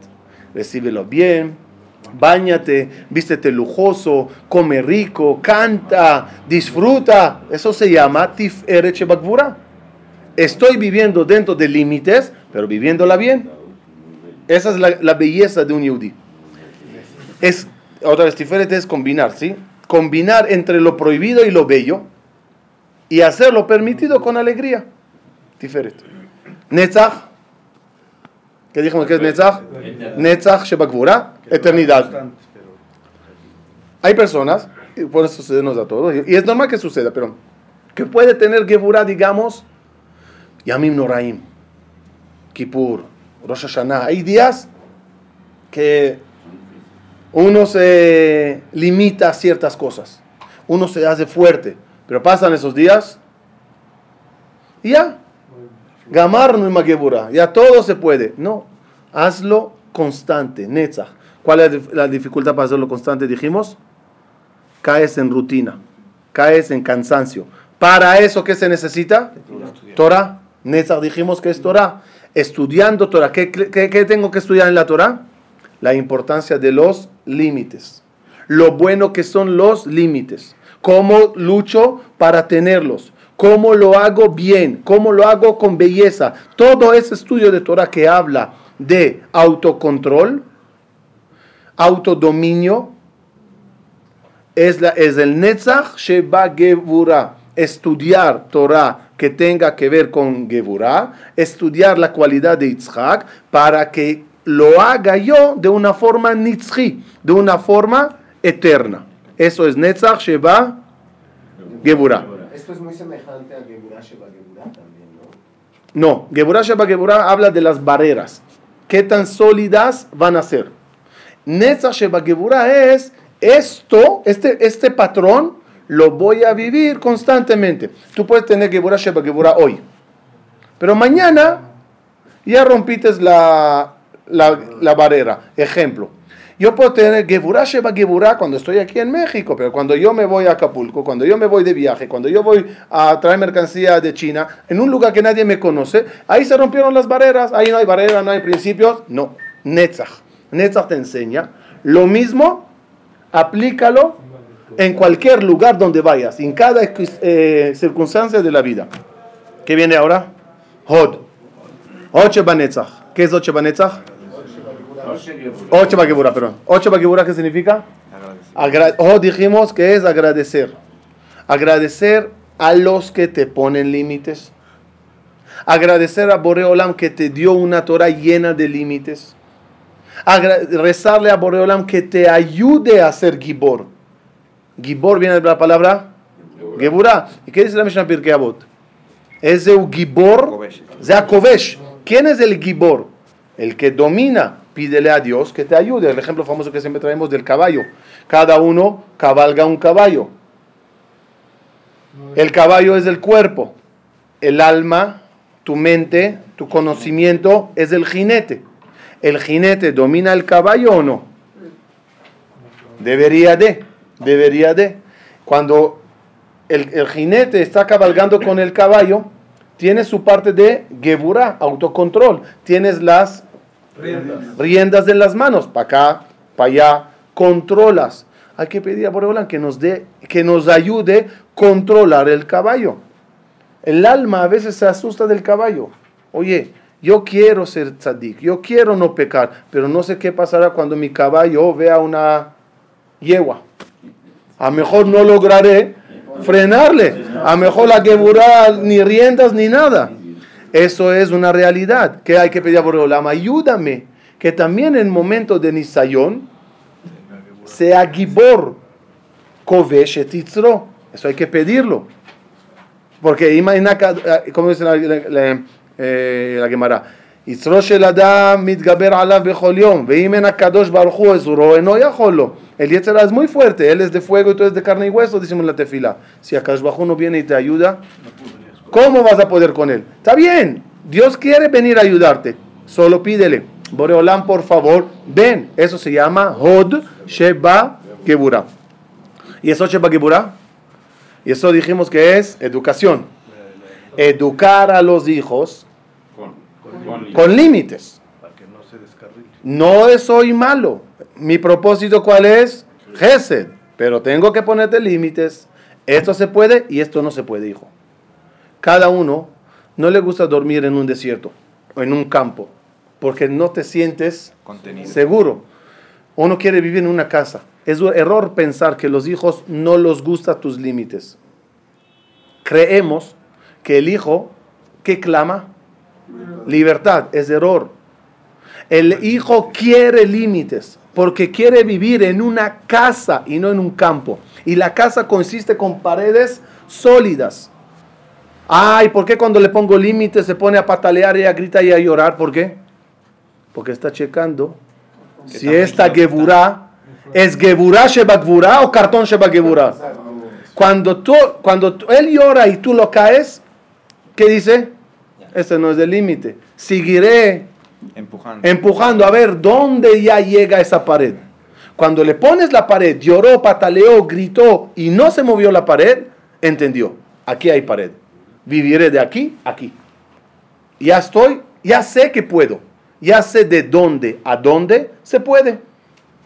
Recíbelo bien. Báñate, vístete lujoso, come rico, canta, disfruta. Eso se llama Tiferet Shebagvura. Estoy viviendo dentro de límites, pero viviéndola bien. Esa es la, la belleza de un yudí. Es, otra vez, Tiferet es combinar, ¿sí? combinar entre lo prohibido y lo bello y hacer lo permitido con alegría. Netzach. ¿Qué dijimos que es Netzach? Netzach Shebakvura, eternidad. Hay personas, y eso sucedernos a todos, y es normal que suceda, pero que puede tener Geburah, digamos, Yamim Noraim, Kippur, Rosh Hashanah. Hay días que uno se limita a ciertas cosas, uno se hace fuerte, pero pasan esos días y ya. Gamar Geburah, ya todo se puede. No, hazlo constante, Netzach. ¿Cuál es la dif- la dificultad para hacerlo constante? Dijimos, caes en rutina, caes en cansancio. Para eso, ¿qué se necesita? Torah. Netzach dijimos que es Torah. Estudiando Torah. ¿Qué, qué- qué tengo que estudiar en la Torah? La importancia de los límites. Lo bueno que son los límites. Cómo lucho para tenerlos. Cómo lo hago bien. Cómo lo hago con belleza. Todo ese estudio de Torah que habla de autocontrol, autodominio, es, la, es el Netzach Sheba Gevura. Estudiar Torah que tenga que ver con Gevura, estudiar la cualidad de Yitzhak para que lo haga yo de una forma nitzchi, de una forma eterna. Eso es Netzach Sheba Gevura. Esto es muy semejante a Geburah Sheba Geburah también, ¿no? No, Geburah Sheba Geburah habla de las barreras. ¿Qué tan sólidas van a ser? Netzach Sheba Geburah es esto, este, este patrón, lo voy a vivir constantemente. Tú puedes tener Geburah Sheba Geburah hoy, pero mañana ya rompites la, la, la barrera. Ejemplo, yo puedo tener Geburah Sheba Geburah cuando estoy aquí en México, pero cuando yo me voy a Acapulco, cuando yo me voy de viaje, cuando yo voy a traer mercancía de China, en un lugar que nadie me conoce, ahí se rompieron las barreras, ahí no hay barreras, no hay principios, no, Netzach. Netzach te enseña lo mismo, aplícalo en cualquier lugar donde vayas, en cada eh, circunstancia de la vida. ¿Qué viene ahora? Hod. Hod Sheba Netzach. ¿Qué es Hod Sheba Netzach? Ocho Bagebura, perdón. Ocho Bagebura, ¿qué significa? Agra oh, dijimos que es agradecer. Agradecer a los que te ponen límites. Agradecer a Boreolam que te dio una Torah llena de límites. Rezarle a Boreolam que te ayude a ser Gibor. Gibor viene de la palabra Geburah. ¿Y qué dice la Mishnah Pirkei Avot? Es el Gibor. ¿Quién es el Gibor? El que domina. Pídele a Dios que te ayude. El ejemplo famoso que siempre traemos del caballo. Cada uno cabalga un caballo. El caballo es el cuerpo. El alma, tu mente, tu conocimiento es el jinete. ¿El jinete domina el caballo o no? Debería de. Debería de. Cuando el, el jinete está cabalgando con el caballo, tiene su parte de geburah, autocontrol. Tienes las Riendas. riendas en las manos, para acá, para allá, controlas. Hay que pedir a Boreolam que nos dé, que nos ayude a controlar el caballo. El alma a veces se asusta del caballo. Oye, yo quiero ser tzadik, yo quiero no pecar, pero no sé qué pasará cuando mi caballo vea una yegua. A mejor no lograré frenarle. A mejor la geburá ni riendas ni nada. Eso es una realidad que hay que pedir a Boreolam. Ayúdame que también en momentos de Nisayón sea Gibor, Kovesh et Yitzro. Eso hay que pedirlo. Porque imagina, como dice la, la, la, eh, la Gemara, יצרו של אדם מתגבר עליו בכל יום, ואם אין הקדוש ברוך הוא עזרו, אינו יכול לו. El Yetzirah es muy fuerte, él es de fuego y tú eres de carne y hueso, decimos en la tefila. Si Akadosh Baruj Hu no viene y te ayuda, ¿cómo vas a poder con él? Está bien, Dios quiere venir a ayudarte, solo pídele. Boreolam, por favor, ven. Eso se llama Hod Sheba Geburah. ¿Y eso Sheba Geburah? Y eso dijimos que es educación. Educar a los hijos con límites. para que no se. No soy malo. Mi propósito cuál es? Gesed. Pero tengo que ponerte límites. Esto se puede y esto no se puede, hijo. Cada uno no le gusta dormir en un desierto o en un campo porque no te sientes Contenido. seguro. Uno quiere vivir en una casa. Es un error pensar que los hijos no los gustan tus límites. Creemos que el hijo, ¿qué clama? Libertad, es error. El hijo quiere límites porque quiere vivir en una casa y no en un campo. Y la casa consiste con paredes sólidas. Ay, ¿por qué cuando le pongo límites se pone a patalear y a gritar y a llorar? ¿Por qué? Porque está checando si esta geburá es geburá sheba gvurá o cartón sheba geburá. Cuando, tú, cuando tú- él llora y tú lo caes, ¿qué dice? Este no es el límite. Seguiré Empujando. empujando a ver dónde ya llega esa pared. Cuando le pones la pared, lloró, pataleó, gritó y no se movió la pared, entendió, aquí hay pared. Viviré de aquí a aquí. Ya estoy, ya sé que puedo. Ya sé de dónde a dónde se puede.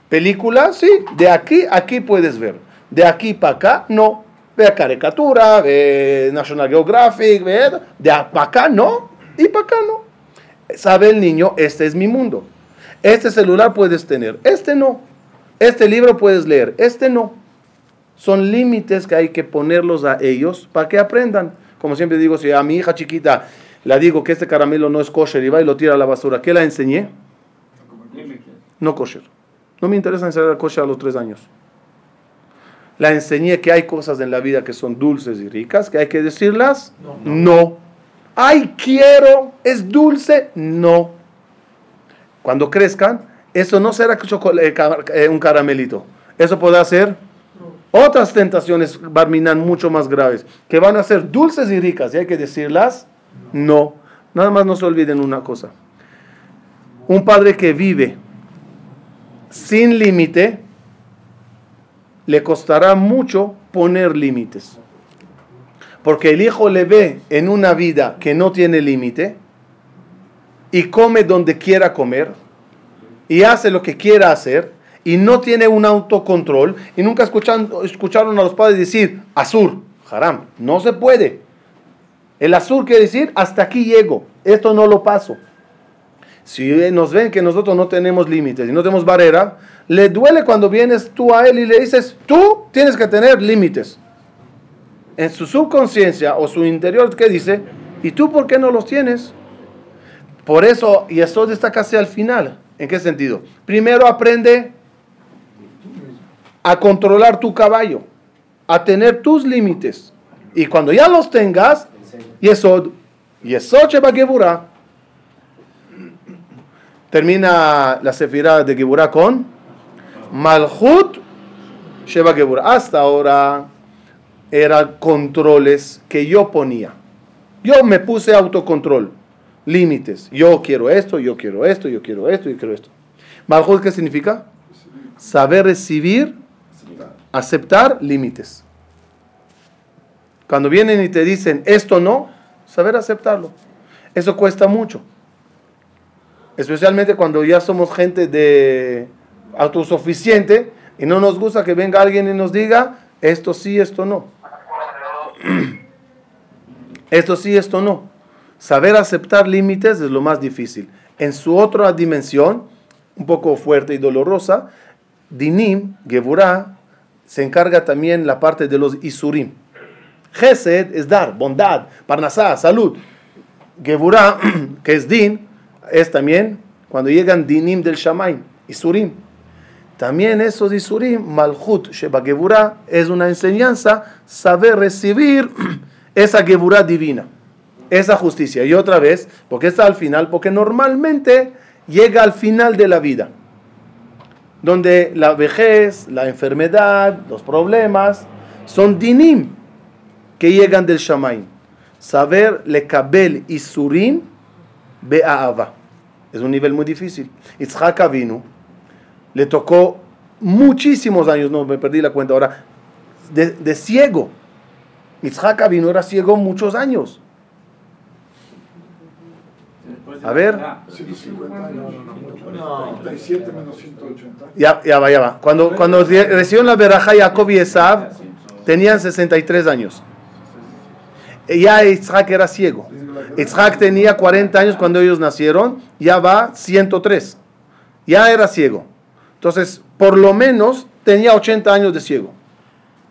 Película, sí, de aquí a aquí puedes ver. De aquí para acá, no. Ve caricatura, ve National Geographic, ve de acá, no. Y para acá, no sabe el niño, este es mi mundo. Este celular puedes tener, este no. Este libro puedes leer, este no. Son límites que hay que ponerlos a ellos para que aprendan. Como siempre digo, si a mi hija chiquita le digo que este caramelo no es kosher y va y lo tira a la basura, ¿qué la enseñé? No kosher. No me interesa enseñar kosher a los tres años. La enseñé que hay cosas en la vida que son dulces y ricas, que hay que decirlas. no. Ay, quiero, es dulce. No. Cuando crezcan, eso no será eh, eh, un caramelito. Eso podrá ser otras tentaciones barminan mucho más graves, que van a ser dulces y ricas. Y hay que decirlas, no. Nada más no se olviden una cosa. Un padre que vive sin límite, le costará mucho poner límites. Porque el hijo le ve en una vida que no tiene límite y come donde quiera comer y hace lo que quiera hacer y no tiene un autocontrol y nunca escuchan, escucharon a los padres decir, Azur, haram, no se puede. El Azur quiere decir, hasta aquí llego, esto no lo paso. Si nos ven que nosotros no tenemos límites y no tenemos barrera, le duele cuando vienes tú a él y le dices, tú tienes que tener límites en su subconsciencia o su interior que dice, ¿y tú por qué no los tienes? Por eso, y eso está casi al final. ¿En qué sentido? Primero aprende a controlar tu caballo, a tener tus límites. Y cuando ya los tengas, Yesod, Yesod Sheba Geburah. Termina la sefirá de Geburah con Malchut Sheba Geburah. Hasta ahora eran controles que yo ponía. Yo me puse autocontrol, límites. Yo quiero esto, yo quiero esto, yo quiero esto, yo quiero esto. Malchut, ¿qué significa? Saber recibir, aceptar límites. Cuando vienen y te dicen esto no, saber aceptarlo. Eso cuesta mucho. Especialmente cuando ya somos gente de autosuficiente y no nos gusta que venga alguien y nos diga esto sí, esto no. Esto sí, esto no. Saber aceptar límites es lo más difícil. En su otra dimensión, un poco fuerte y dolorosa, Dinim, Geburah, se encarga también la parte de los Isurim. Gesed es dar, bondad, Parnasá, salud. Geburah, que es Din, es también cuando llegan Dinim del Shamaim, Isurim. También esos Isurim, Malchut, Sheba Geburah, es una enseñanza, saber recibir esa Geburah divina, esa justicia. Y otra vez, porque está al final, porque normalmente llega al final de la vida, donde la vejez, la enfermedad, los problemas, son dinim que llegan del Shamaim. Saber lekabel isurim be'ahava. Es un nivel muy difícil. Yitzhak Avinu le tocó muchísimos años, no me perdí la cuenta ahora, de, de ciego. Yitzhak Avinu era ciego muchos años. A ver. 150 años. No, 37 menos 180. Ya, ya va, ya va. Cuando, cuando re- recibió la veraja Jacob y Esav, tenían 63 años. Ya Isaac era ciego. Isaac tenía 40 años cuando ellos nacieron, ya va 103. Ya era ciego. Entonces, por lo menos tenía 80 años de ciego.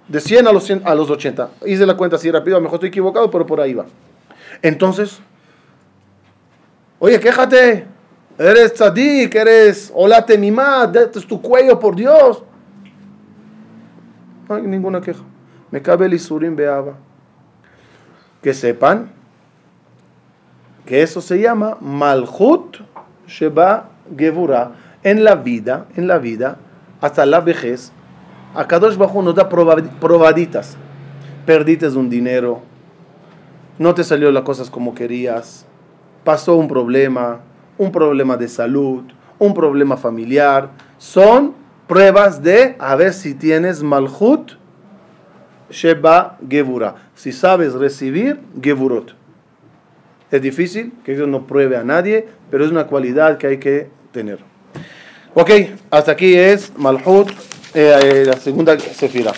De 100 a los, 100 a los 80. Hice la cuenta así rápido, a lo mejor estoy equivocado, pero por ahí va. Entonces, oye, quéjate. Eres tzadik, eres olate mimad, es tu cuello, por Dios. No hay ninguna queja. Me cabe el isurim beaba. Que sepan que eso se llama malhut sheba gevura. En la vida, en la vida, hasta la vejez, a Kadosh Bajo nos da proba- probaditas. Perdiste un dinero, no te salió las cosas como querías, pasó un problema, un problema de salud, un problema familiar. Son pruebas de a ver si tienes malhut sheba gevura. Si sabes recibir gevurot. Es difícil que Dios no pruebe a nadie, pero es una cualidad que hay que tener. Ok, hasta aquí es malhut, eh, eh, la segunda sefira.